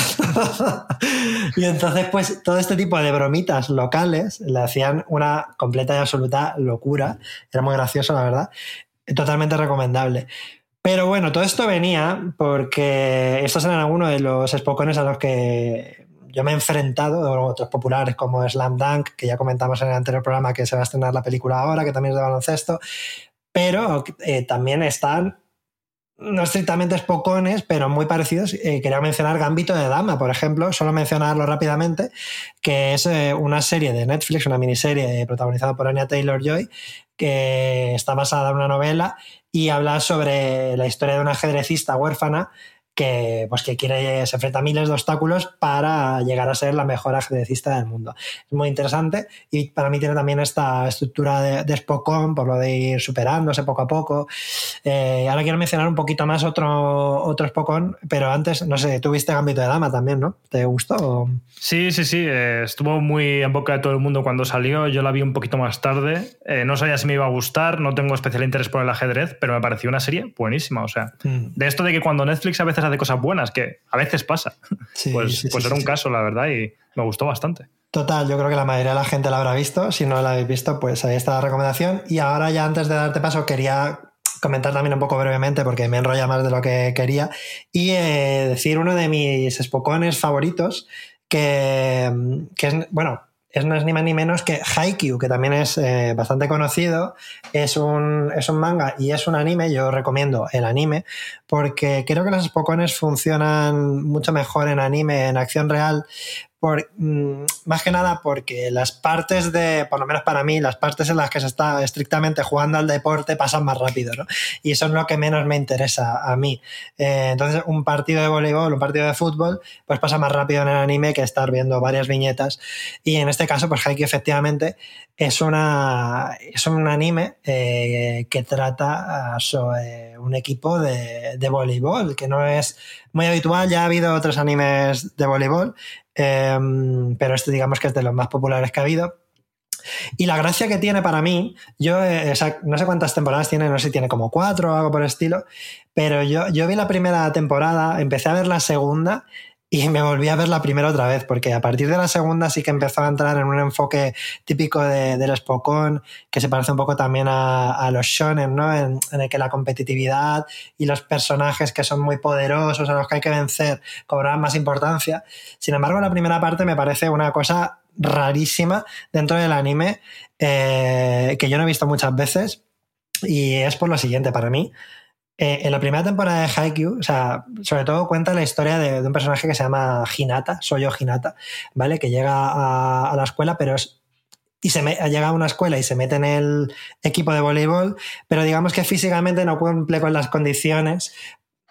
(laughs) y entonces, pues, todo este tipo de bromitas locales le hacían una completa y absoluta locura. Era muy gracioso, la verdad. Totalmente recomendable. Pero bueno, todo esto venía porque estos eran algunos de los espocones a los que yo me he enfrentado, otros populares como Slam Dunk, que ya comentamos en el anterior programa que se va a estrenar la película ahora, que también es de baloncesto, pero eh, también están no estrictamente espocones, pero muy parecidos. Eh, quería mencionar Gambito de Dama, por ejemplo, solo mencionarlo rápidamente, que es eh, una serie de Netflix, una miniserie eh, protagonizada por Anya Taylor Joy, que está basada en una novela y habla sobre la historia de una ajedrecista huérfana que, pues, que quiere, se enfrenta a miles de obstáculos para llegar a ser la mejor ajedrecista del mundo. Es muy interesante y para mí tiene también esta estructura de, de por lo de ir superándose poco a poco. Eh, ahora quiero mencionar un poquito más otro, otro Spokon, pero antes, no sé, tuviste Gambito de Dama también, ¿no? ¿Te gustó? Sí, sí, sí. eh, estuvo muy en boca de todo el mundo cuando salió. Yo la vi un poquito más tarde. Eh, no sabía si me iba a gustar. No tengo especial interés por el ajedrez, pero me pareció una serie buenísima. O sea, Mm. de esto de que cuando Netflix a veces hace cosas buenas, que a veces pasa, (laughs) Sí, pues, sí, pues sí, era un caso, la verdad, y me gustó bastante. Total, yo creo que la mayoría de la gente la habrá visto. Si no la habéis visto, pues ahí está la recomendación. Y ahora ya antes de darte paso, quería comentar también un poco brevemente, porque me enrolla más de lo que quería, y eh, decir uno de mis espocones favoritos, que, que es, bueno, es, no es ni más ni menos que Haikyuu, que también es eh, bastante conocido. Es un, es un manga y es un anime. Yo recomiendo el anime porque creo que los Spokones funcionan mucho mejor en anime, en acción real. Mm, más que nada porque las partes de, por lo menos para mí, las partes en las que se está estrictamente jugando al deporte pasan más rápido, ¿no? Y eso es lo que menos me interesa a mí. Eh, entonces, un partido de voleibol, un partido de fútbol, pues pasa más rápido en el anime que estar viendo varias viñetas. Y en este caso, pues Haikyuu efectivamente es, una, es un anime eh, que trata sobre un equipo de, de, voleibol, que no es muy habitual. Ya ha habido otros animes de voleibol, eh, pero este digamos que es de los más populares que ha habido. Y la gracia que tiene para mí, yo eh, no sé cuántas temporadas tiene, no sé si tiene como cuatro o algo por el estilo, pero yo, yo vi la primera temporada, empecé a ver la segunda y me volví a ver la primera otra vez, porque a partir de la segunda sí que empezó a entrar en un enfoque típico de, del Spokon, que se parece un poco también a, los shonen, ¿no? En, en, el que la competitividad y los personajes que son muy poderosos, a los que hay que vencer, cobran más importancia. Sin embargo, la primera parte me parece una cosa rarísima dentro del anime, eh, que yo no he visto muchas veces, y es por lo siguiente, para mí, eh, en la primera temporada de Haikyuu, o sea, sobre todo cuenta la historia de, un personaje que se llama Hinata, Soyo Hinata, ¿vale? Que llega a, la escuela, pero es y se me, llega a una escuela y se mete en el equipo de voleibol, pero digamos que físicamente no cumple con las condiciones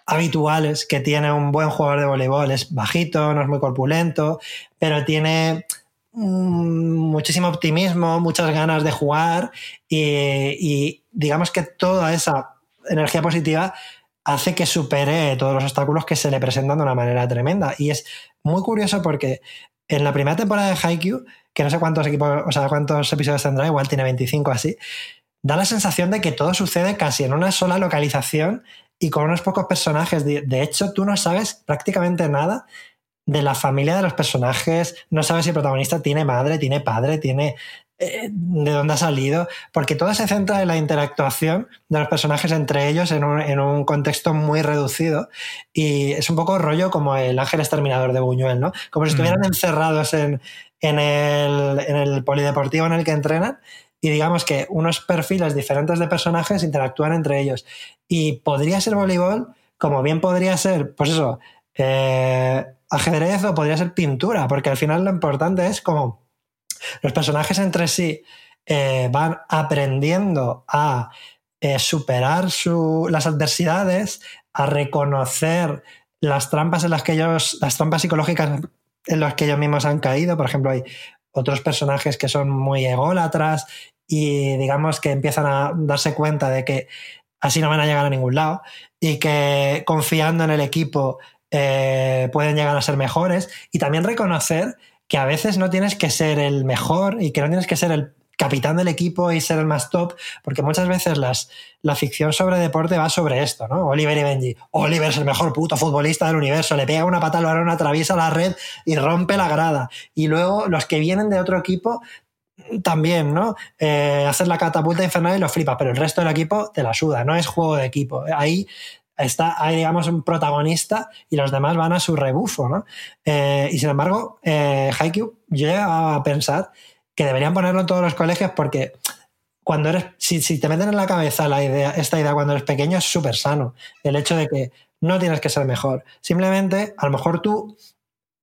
habituales que tiene un buen jugador de voleibol. Es bajito, no es muy corpulento, pero tiene mm, muchísimo optimismo, muchas ganas de jugar y, digamos que toda esa energía positiva hace que supere todos los obstáculos que se le presentan de una manera tremenda. Y es muy curioso porque en la primera temporada de Haikyuu, que no sé cuántos equipos, o sea, cuántos episodios tendrá, igual tiene 25 así, da la sensación de que todo sucede casi en una sola localización y con unos pocos personajes. De, hecho, tú no sabes prácticamente nada de la familia de los personajes, no sabes si el protagonista tiene madre, tiene padre, tiene eh, de dónde ha salido, porque todo se centra en la interactuación de los personajes entre ellos en un, contexto muy reducido y es un poco rollo como el ángel exterminador de Buñuel, ¿no? Como si estuvieran mm. encerrados en, en, el, en el polideportivo en el que entrenan y digamos que unos perfiles diferentes de personajes interactúan entre ellos. Y podría ser voleibol, como bien podría ser, pues eso, eh, ajedrez o podría ser pintura, porque al final lo importante es como los personajes entre sí eh, van aprendiendo a eh, superar las adversidades, a reconocer las trampas en las que ellos, las trampas psicológicas en las que ellos mismos han caído. Por ejemplo, hay otros personajes que son muy ególatras y digamos que empiezan a darse cuenta de que así no van a llegar a ningún lado y que confiando en el equipo eh, pueden llegar a ser mejores y también reconocer que a veces no tienes que ser el mejor y que no tienes que ser el capitán del equipo y ser el más top, porque muchas veces las, la ficción sobre deporte va sobre esto, ¿no? Oliver y Benji. Oliver es el mejor puto futbolista del universo, le pega una pata al balón, atraviesa la red y rompe la grada. Y luego los que vienen de otro equipo también, ¿no? Eh, hacer la catapulta infernal y lo flipa, pero el resto del equipo te la suda, no es juego de equipo. Ahí está, hay, digamos, un protagonista y los demás van a su rebufo, ¿no? Eh, y sin embargo, eh, Haikyuu, a pensar que deberían ponerlo en todos los colegios porque cuando eres, si, si te meten en la cabeza la idea, esta idea cuando eres pequeño es súper sano. El hecho de que no tienes que ser mejor. Simplemente, a lo mejor tú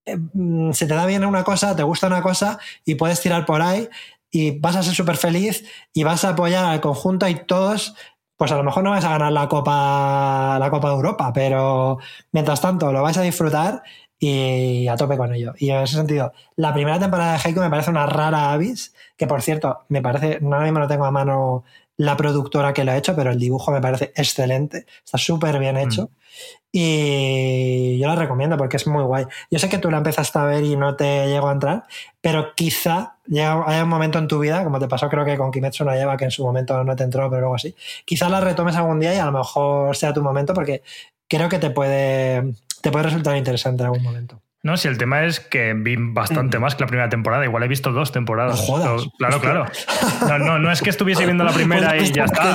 eh, mm, se te da bien una cosa, te gusta una cosa y puedes tirar por ahí y vas a ser súper feliz y vas a apoyar al conjunto y todos, pues a lo mejor no vas a ganar la Copa, la Copa de Europa, pero mientras tanto lo vais a disfrutar y a tope con ello. Y en ese sentido, la primera temporada de Heiko me parece una rara avis, que por cierto, me parece, no mismo no tengo a mano la productora que lo ha hecho, pero el dibujo me parece excelente, está súper bien hecho. Mm. Y yo la recomiendo porque es muy guay. Yo sé que tú la empezaste a ver y no te llegó a entrar, pero quizá haya un momento en tu vida, como te pasó creo que con Kimetsu no lleva, que en su momento no te entró, pero luego sí. Quizá la retomes algún día y a lo mejor sea tu momento porque creo que te puede, te puede resultar interesante en algún momento. No, si el tema es que vi bastante más que la primera temporada. Igual he visto dos temporadas. No jodas. Claro, claro. No, no, es que estuviese viendo la (laughs) primera y ya está.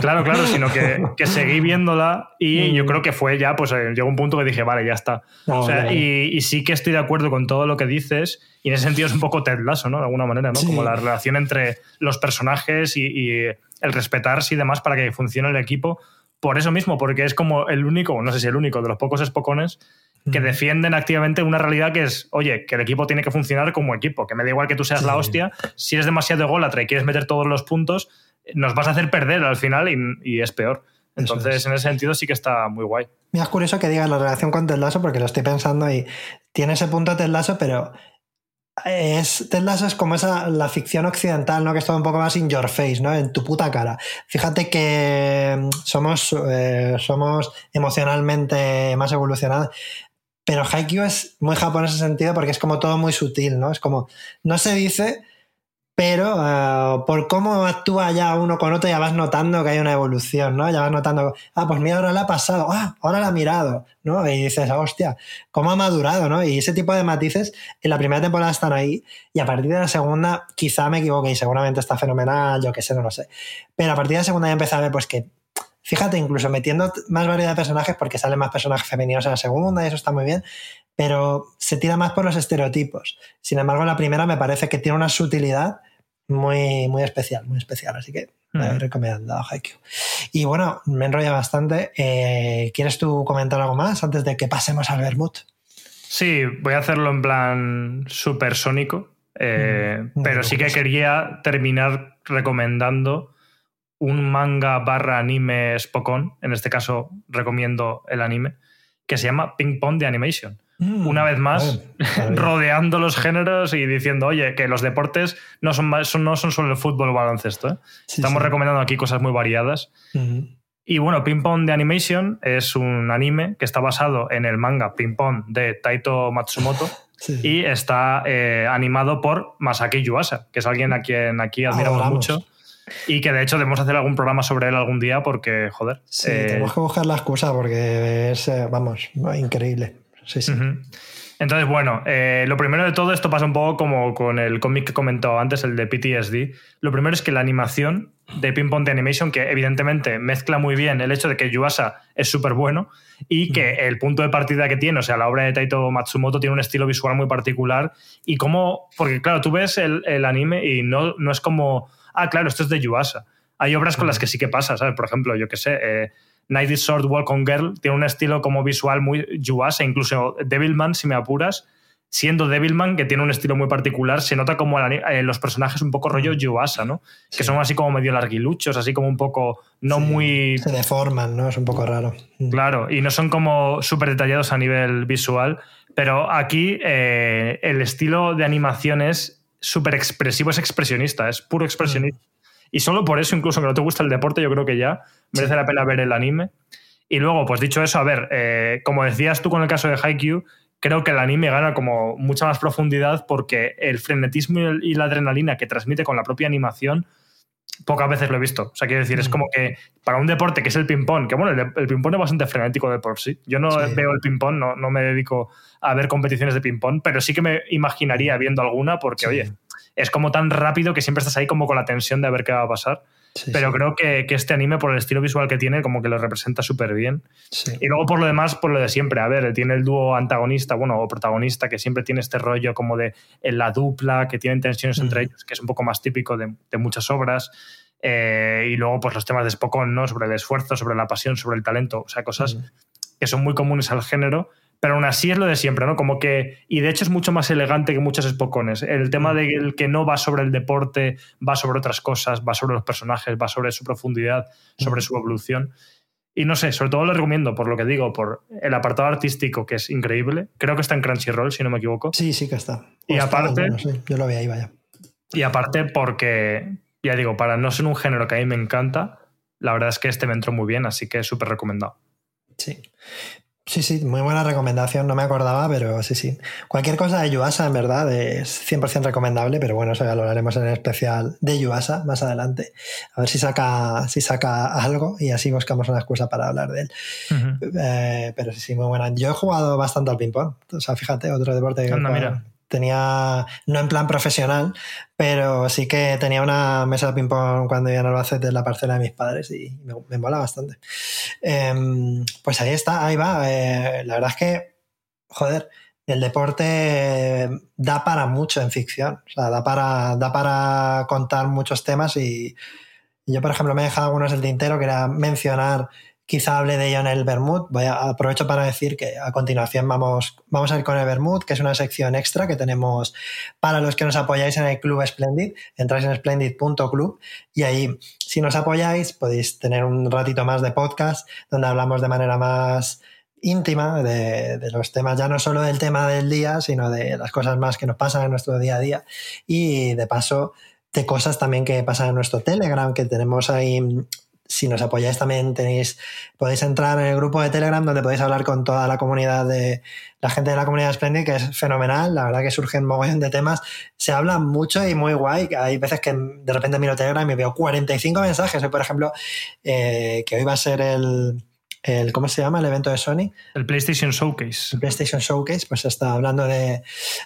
Claro, claro, sino que, que, seguí viéndola y yo creo que fue ya, pues eh, llegó un punto que dije, vale, ya está. o sea, y, sí que estoy de acuerdo con todo lo que dices y en ese sentido es un poco Ted Lasso, ¿no? De alguna manera, ¿no? Como la relación entre los personajes y, y el respetarse y demás para que funcione el equipo. Por eso mismo, porque es como el único, no sé si el único, de los pocos espocones que defienden activamente una realidad que es, oye, que el equipo tiene que funcionar como equipo, que me da igual que tú seas la hostia, si eres demasiado ególatra y quieres meter todos los puntos, nos vas a hacer perder al final y, es peor. Entonces, en ese sentido sí que está muy guay. Mira, es curioso que digas la relación con Ted Lasso porque lo estoy pensando y tiene ese punto Ted Lasso, pero es, Ted Lasso es como esa, la ficción occidental, ¿no? Que es todo un poco más in your face, ¿no? En tu puta cara. Fíjate que somos, eh, somos emocionalmente más evolucionados. Pero Haikyuu es muy japonés en ese sentido porque es como todo muy sutil, ¿no? Es como, no se dice, pero eh, por cómo actúa ya uno con otro ya vas notando que hay una evolución, ¿no? Ya vas notando, ah, pues mira, ahora la ha pasado, ah, ahora la ha mirado, ¿no? Y dices, hostia, cómo ha madurado, ¿no? Y ese tipo de matices en la primera temporada están ahí y a partir de la segunda quizá me equivoque y seguramente está fenomenal, yo qué sé, no lo sé. Pero a partir de la segunda ya empecé a ver pues que Fíjate, incluso metiendo más variedad de personajes, porque salen más personajes femeninos en la segunda y eso está muy bien, pero se tira más por los estereotipos. Sin embargo, la primera me parece que tiene una sutilidad muy, muy especial, muy especial. Así que me he recomendado Haikyuu. Y bueno, me enrolla bastante. Eh, ¿Quieres tú comentar algo más antes de que pasemos al Vermouth? Sí, voy a hacerlo en plan supersónico. Eh, Mm, pero sí que quería terminar recomendando un manga barra anime Spokon. En este caso, recomiendo el anime, que se llama Ping Pong de Animation. Mm, Una vez más, (laughs) rodeando los géneros y diciendo, oye, que los deportes no son, no son solo el fútbol o baloncesto. ¿eh? Sí, Estamos sí. recomendando aquí cosas muy variadas. Y bueno, Ping Pong de Animation es un anime que está basado en el manga Ping Pong de Taito Matsumoto (laughs) Sí. y está eh, animado por Masaki Yuasa, que es alguien a quien aquí admiramos Adoramos. mucho y que de hecho debemos hacer algún programa sobre él algún día porque, joder. Sí, eh, tenemos que buscar la excusa porque es, eh, vamos, increíble. Sí, sí. Entonces, bueno, eh, lo primero de todo, esto pasa un poco como con el cómic que he comentado antes, el de PTSD. Lo primero es que la animación de Ping Pong de Animation, que evidentemente mezcla muy bien el hecho de que Yuasa es súper bueno y que el punto de partida que tiene, o sea, la obra de Taito Matsumoto tiene un estilo visual muy particular y cómo, porque claro, tú ves el, el anime y no, no es como, ah, claro, esto es de Yuasa. Hay obras con las que sí que pasa, ¿sabes? Por ejemplo, yo qué sé, eh, Night is Short, Walk on Girl tiene un estilo como visual muy Yuasa, incluso Devilman, si me apuras, siendo Devilman, que tiene un estilo muy particular, se nota como eh, los personajes un poco rollo Yuasa, ¿no? Que son así como medio larguiluchos, así como un poco no Sí. muy Se deforman, ¿no? Es un poco raro. Claro, y no son como súper detallados a nivel visual, pero aquí eh, el estilo de animación es súper expresivo, es expresionista, es puro expresionista. Y solo por eso, incluso que no te gusta el deporte, yo creo que ya merece la pena ver el anime. Y luego, pues dicho eso, a ver, eh, como decías tú con el caso de Haikyuu, creo que el anime gana como mucha más profundidad porque el frenetismo y el- y la adrenalina que transmite con la propia animación pocas veces lo he visto. O sea, quiero decir, es Mm. como que para un deporte que es el ping-pong, que bueno, el, el ping-pong es bastante frenético de por sí. Yo no Sí. veo el ping-pong, no, no me dedico a ver competiciones de ping-pong, pero sí que me imaginaría viendo alguna porque, Sí. oye, es como tan rápido que siempre estás ahí como con la tensión de ver qué va a pasar. Sí, pero sí, creo que, que este anime, por el estilo visual que tiene, como que lo representa súper bien. sí. Y luego por lo demás, por lo de siempre, a ver, tiene el dúo antagonista, bueno, o protagonista, que siempre tiene este rollo como de en la dupla, que tienen tensiones entre ellos, que es un poco más típico de, de muchas obras. Eh, y luego, pues los temas de Spokon, ¿no? Sobre el esfuerzo, sobre la pasión, sobre el talento, o sea, cosas que son muy comunes al género, pero aún así es lo de siempre, ¿no? Como que, y de hecho es mucho más elegante que muchos Spocones. El tema de el que no va sobre el deporte, va sobre otras cosas, va sobre los personajes, va sobre su profundidad, sobre su evolución. Y no sé, sobre todo lo recomiendo por lo que digo, por el apartado artístico que es increíble. Creo que está en Crunchyroll, si no me equivoco. Sí, sí que está. Y está, aparte- bueno, sí, yo lo vi ahí, vaya. Y aparte porque, ya digo, para no ser un género que a mí me encanta, la verdad es que este me entró muy bien, así que súper recomendado. Sí. Sí, sí, muy buena recomendación, no me acordaba, pero sí, sí. Cualquier cosa de Yuasa, en verdad, es 100% recomendable, pero bueno, eso ya lo hablaremos en el especial de Yuasa más adelante. A ver si saca, si saca algo y así buscamos una excusa para hablar de él. Eh, pero sí, sí, muy buena. Yo he jugado bastante al ping-pong. O sea, fíjate, otro deporte que Anda, mira. Tenía, no en plan profesional, pero sí que tenía una mesa de ping-pong cuando iba en Albacete en la parcela de mis padres y me, me mola bastante. Em, pues ahí está, ahí va. Eh, la verdad es que, joder, el deporte da para mucho en ficción. O sea, da para, da para contar muchos temas y, y yo, por ejemplo, me he dejado algunos del tintero, que era mencionar, quizá hable de ello en el Bermud. Aprovecho para decir que a continuación vamos, vamos a ir con el Bermud, que es una sección extra que tenemos para los que nos apoyáis en el Club Splendid. Entráis en splendid.club y ahí, si nos apoyáis, podéis tener un ratito más de podcast donde hablamos de manera más íntima de, los temas, ya no solo del tema del día, sino de las cosas más que nos pasan en nuestro día a día y de paso de cosas también que pasan en nuestro Telegram, que tenemos ahí si nos apoyáis también tenéis podéis entrar en el grupo de Telegram donde podéis hablar con toda la comunidad de la gente de la comunidad Splendid que es fenomenal la verdad que surgen mogollón de temas. Se habla mucho y muy guay hay veces que de repente miro Telegram y veo 45 mensajes. Por ejemplo eh, que hoy va a ser el el, ¿cómo se llama? El evento de Sony. El PlayStation Showcase. El PlayStation Showcase, pues está hablando de,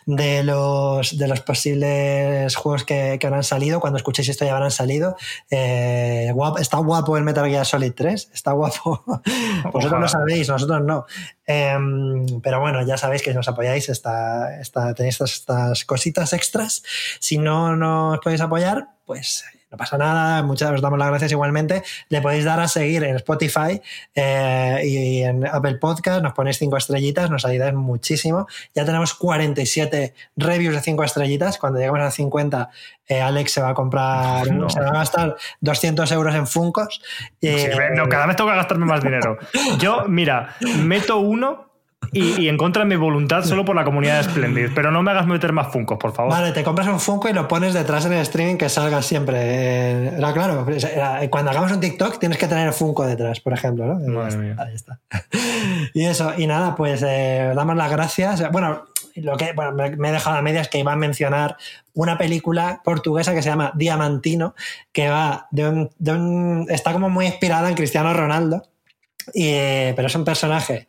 de, los, de los posibles juegos que, que, habrán salido. Cuando escuchéis esto ya habrán salido. Eh, guapo, está guapo el Metal Gear Solid 3, está guapo. (laughs) Vosotros lo sabéis, nosotros no. Eh, pero bueno, ya sabéis que si nos apoyáis, está, está, tenéis estas, estas cositas extras. Si no nos podéis apoyar, pues no pasa nada, muchas os damos las gracias igualmente. Le podéis dar a seguir en Spotify eh, y en Apple Podcast, nos ponéis cinco estrellitas, nos ayudáis muchísimo. Ya tenemos 47 reviews de cinco estrellitas. Cuando lleguemos a 50, eh, Alex se va a comprar, No. se va a gastar 200 euros en Funcos. Sí, Eh, no, cada vez tengo que gastarme más dinero. Yo, mira, meto uno y, y en contra de mi voluntad solo por la comunidad de Splendid, pero no me hagas meter más Funcos, por favor. Vale, te compras un Funko y lo pones detrás en el streaming que salga siempre. Eh, Era claro, era- cuando hagamos un TikTok tienes que tener el Funko detrás, por ejemplo, ¿no? Madre mía. Ahí está. (laughs) Y eso, y nada, pues eh, os damos las gracias. Bueno, lo que bueno, me me he dejado a medias que iba a mencionar una película portuguesa que se llama Diamantino, que va de un, de un- está como muy inspirada en Cristiano Ronaldo, y, eh, pero es un personaje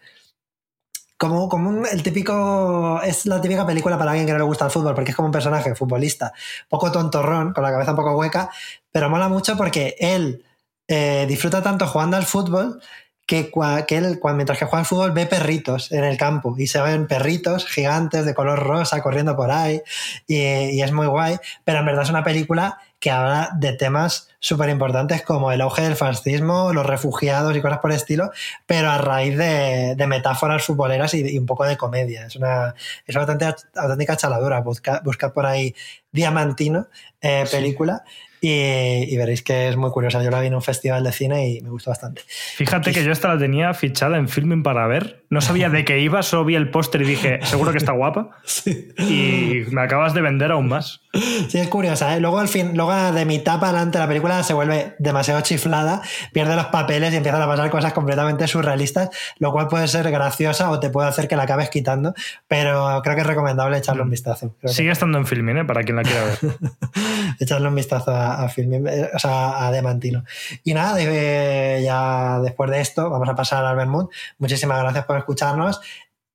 como, como un- el típico. Es la típica película para alguien que no le gusta el fútbol, porque es como un personaje futbolista, poco tontorrón, con la cabeza un poco hueca, pero mola mucho porque él eh, disfruta tanto jugando al fútbol que, que él, mientras que juega al fútbol, ve perritos en el campo y se ven perritos gigantes de color rosa corriendo por ahí y es muy guay, pero en verdad es una película que habla de temas súper importantes como el auge del fascismo, los refugiados y cosas por el estilo, pero a raíz de, de metáforas futboleras y, y un poco de comedia. Es una, es una auténtica, chaladura. Buscad buscad por ahí Diamantino, eh, película, y, y veréis que es muy curiosa. Yo la vi en un festival de cine y me gustó bastante. Fíjate que yo esta la tenía fichada en Filming para ver. No sabía de qué iba, solo vi el póster y dije, seguro que está guapa. (laughs) Y me acabas de vender aún más. Sí, es curiosa. ¿eh? Luego, al fin, luego de mitad para adelante la película se vuelve demasiado chiflada, pierde los papeles y empiezan a pasar cosas completamente surrealistas, lo cual puede ser graciosa o te puede hacer que la acabes quitando, pero creo que es recomendable echarle un vistazo. Creo que- Sigue estando en Filming, ¿eh? para quien la quiera ver. (laughs) echarle un vistazo a, a Filmin- eh, o sea, a Demantino. Y nada, de- ya después de esto, vamos a pasar al Vermouth. Muchísimas gracias por escucharnos.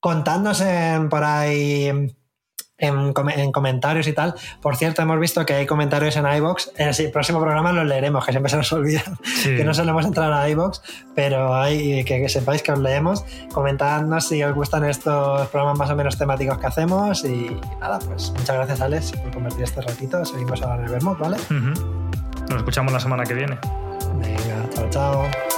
Contadnos en, por ahí en, en comentarios y tal. Por cierto, hemos visto que hay comentarios en iBox. En el próximo programa los leeremos, que siempre se nos olvida Sí. que no solemos entrar a iBox, pero hay que, que sepáis que os leemos. Comentadnos si os gustan estos programas más o menos temáticos que hacemos. Y nada, pues muchas gracias, Alex, por convertir este ratito. Seguimos ahora en el Vermouth, ¿vale? Nos escuchamos la semana que viene. Venga, chao, chao.